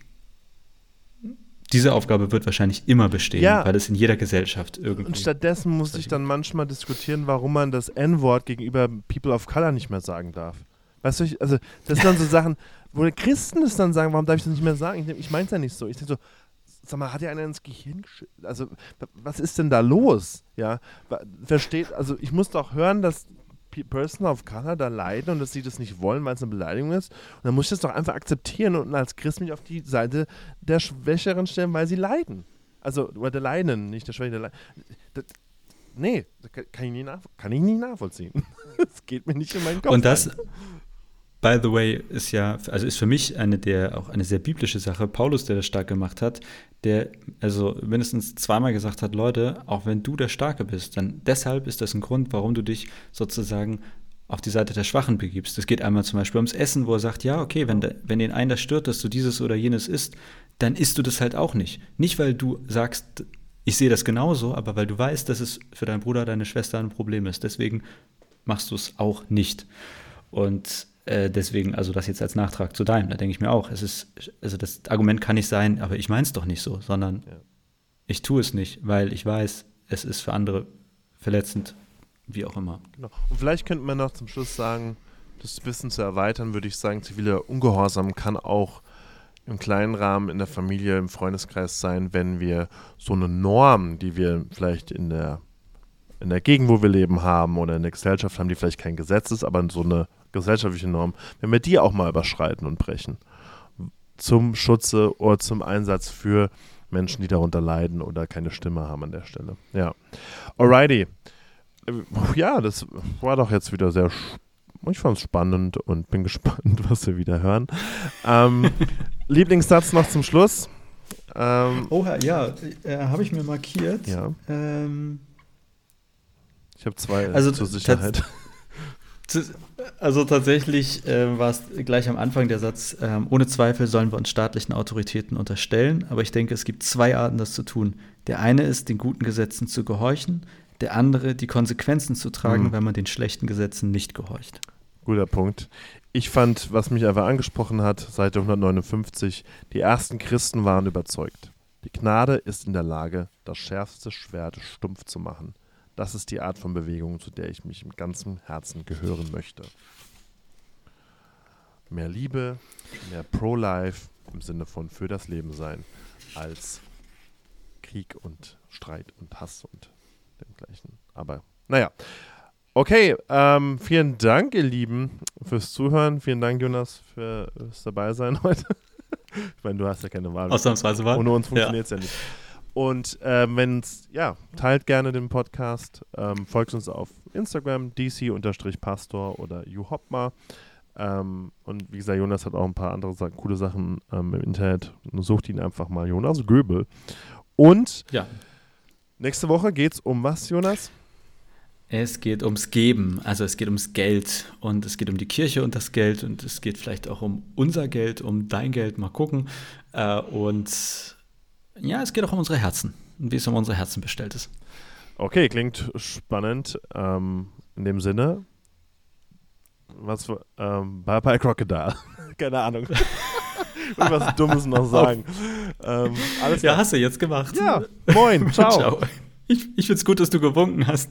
diese Aufgabe wird wahrscheinlich immer bestehen, ja. weil es in jeder Gesellschaft irgendwie. Und stattdessen muss ich dann manchmal diskutieren, warum man das N-Wort gegenüber People of Color nicht mehr sagen darf. Weißt du, ich, also das sind dann so Sachen, wo Christen es dann sagen, warum darf ich das nicht mehr sagen? Ich, ich meine es ja nicht so. Ich denke so, sag mal, hat ja einer ins Gehirn Also, was ist denn da los? Ja, versteht, also ich muss doch hören, dass Person of Color da leiden und dass sie das nicht wollen, weil es eine Beleidigung ist. Und dann muss ich das doch einfach akzeptieren und als Christ mich auf die Seite der Schwächeren stellen, weil sie leiden. Also, oder der Leiden, nicht der Schwäche, der Leiden. Nee, das kann ich, nie kann ich nie nachvollziehen. Das geht mir nicht in meinen Kopf. Und das, By the way, ist ja, also ist für mich eine der, auch eine sehr biblische Sache. Paulus, der das stark gemacht hat, der also mindestens zweimal gesagt hat, Leute, auch wenn du der Starke bist, dann deshalb ist das ein Grund, warum du dich sozusagen auf die Seite der Schwachen begibst. Es geht einmal zum Beispiel ums Essen, wo er sagt, ja, okay, wenn, de, wenn den einen das stört, dass du dieses oder jenes isst, dann isst du das halt auch nicht. Nicht, weil du sagst, ich sehe das genauso, aber weil du weißt, dass es für deinen Bruder, deine Schwester ein Problem ist. Deswegen machst du es auch nicht. Und äh, deswegen, also das jetzt als Nachtrag zu deinem, da denke ich mir auch, es ist, also das Argument kann nicht sein, aber ich meine es doch nicht so, sondern ja. ich tue es nicht, weil ich weiß, es ist für andere verletzend, wie auch immer. Genau. Und vielleicht könnte man noch zum Schluss sagen, das bisschen zu erweitern, würde ich sagen, ziviler Ungehorsam kann auch im kleinen Rahmen in der Familie, im Freundeskreis sein, wenn wir so eine Norm, die wir vielleicht in der, in der Gegend, wo wir leben, haben oder in der Gesellschaft haben, die vielleicht kein Gesetz ist, aber so eine gesellschaftliche Norm, wenn wir die auch mal überschreiten und brechen. Zum Schutze oder zum Einsatz für Menschen, die darunter leiden oder keine Stimme haben an der Stelle. Ja. Alrighty. Äh, ja, das war doch jetzt wieder sehr. Ich fand es spannend und bin gespannt, was wir wieder hören. Ähm, Lieblingssatz noch zum Schluss. Ähm, Oha, ja, äh, habe ich mir markiert. Ja. Ähm, ich habe zwei also zur Sicherheit. Also tatsächlich äh, war es gleich am Anfang der Satz, äh, ohne Zweifel sollen wir uns staatlichen Autoritäten unterstellen, aber ich denke, es gibt zwei Arten, das zu tun. Der eine ist, den guten Gesetzen zu gehorchen, der andere, die Konsequenzen zu tragen, mhm. wenn man den schlechten Gesetzen nicht gehorcht. Guter Punkt. Ich fand, was mich einfach angesprochen hat, Seite 159, die ersten Christen waren überzeugt. Die Gnade ist in der Lage, das schärfste Schwert stumpf zu machen. Das ist die Art von Bewegung, zu der ich mich im ganzen Herzen gehören möchte. Mehr Liebe, mehr Pro-Life im Sinne von für das Leben sein, als Krieg und Streit und Hass und dergleichen. Aber naja. Okay, ähm, vielen Dank, ihr Lieben, fürs Zuhören. Vielen Dank, Jonas, fürs Dabeisein heute. ich meine, du hast ja keine Wahl. Ausnahmsweise war. Ohne uns funktioniert es ja. ja nicht. Und ähm, wenn ja, teilt gerne den Podcast, ähm, folgt uns auf Instagram, dc-pastor oder juhopma. Ähm, und wie gesagt, Jonas hat auch ein paar andere Sachen, coole Sachen ähm, im Internet. Sucht ihn einfach mal, Jonas Göbel. Und ja. nächste Woche geht es um was, Jonas? Es geht ums Geben, also es geht ums Geld und es geht um die Kirche und das Geld und es geht vielleicht auch um unser Geld, um dein Geld, mal gucken. Äh, und ja, es geht auch um unsere Herzen und wie es um unsere Herzen bestellt ist. Okay, klingt spannend. Ähm, in dem Sinne, was für, ähm, Bye Bye Crocodile. Keine Ahnung. Irgendwas Dummes noch sagen. Ähm, alles ja, hast du jetzt gemacht. Ja, moin, ciao. ciao. Ich, ich finde es gut, dass du gewunken hast.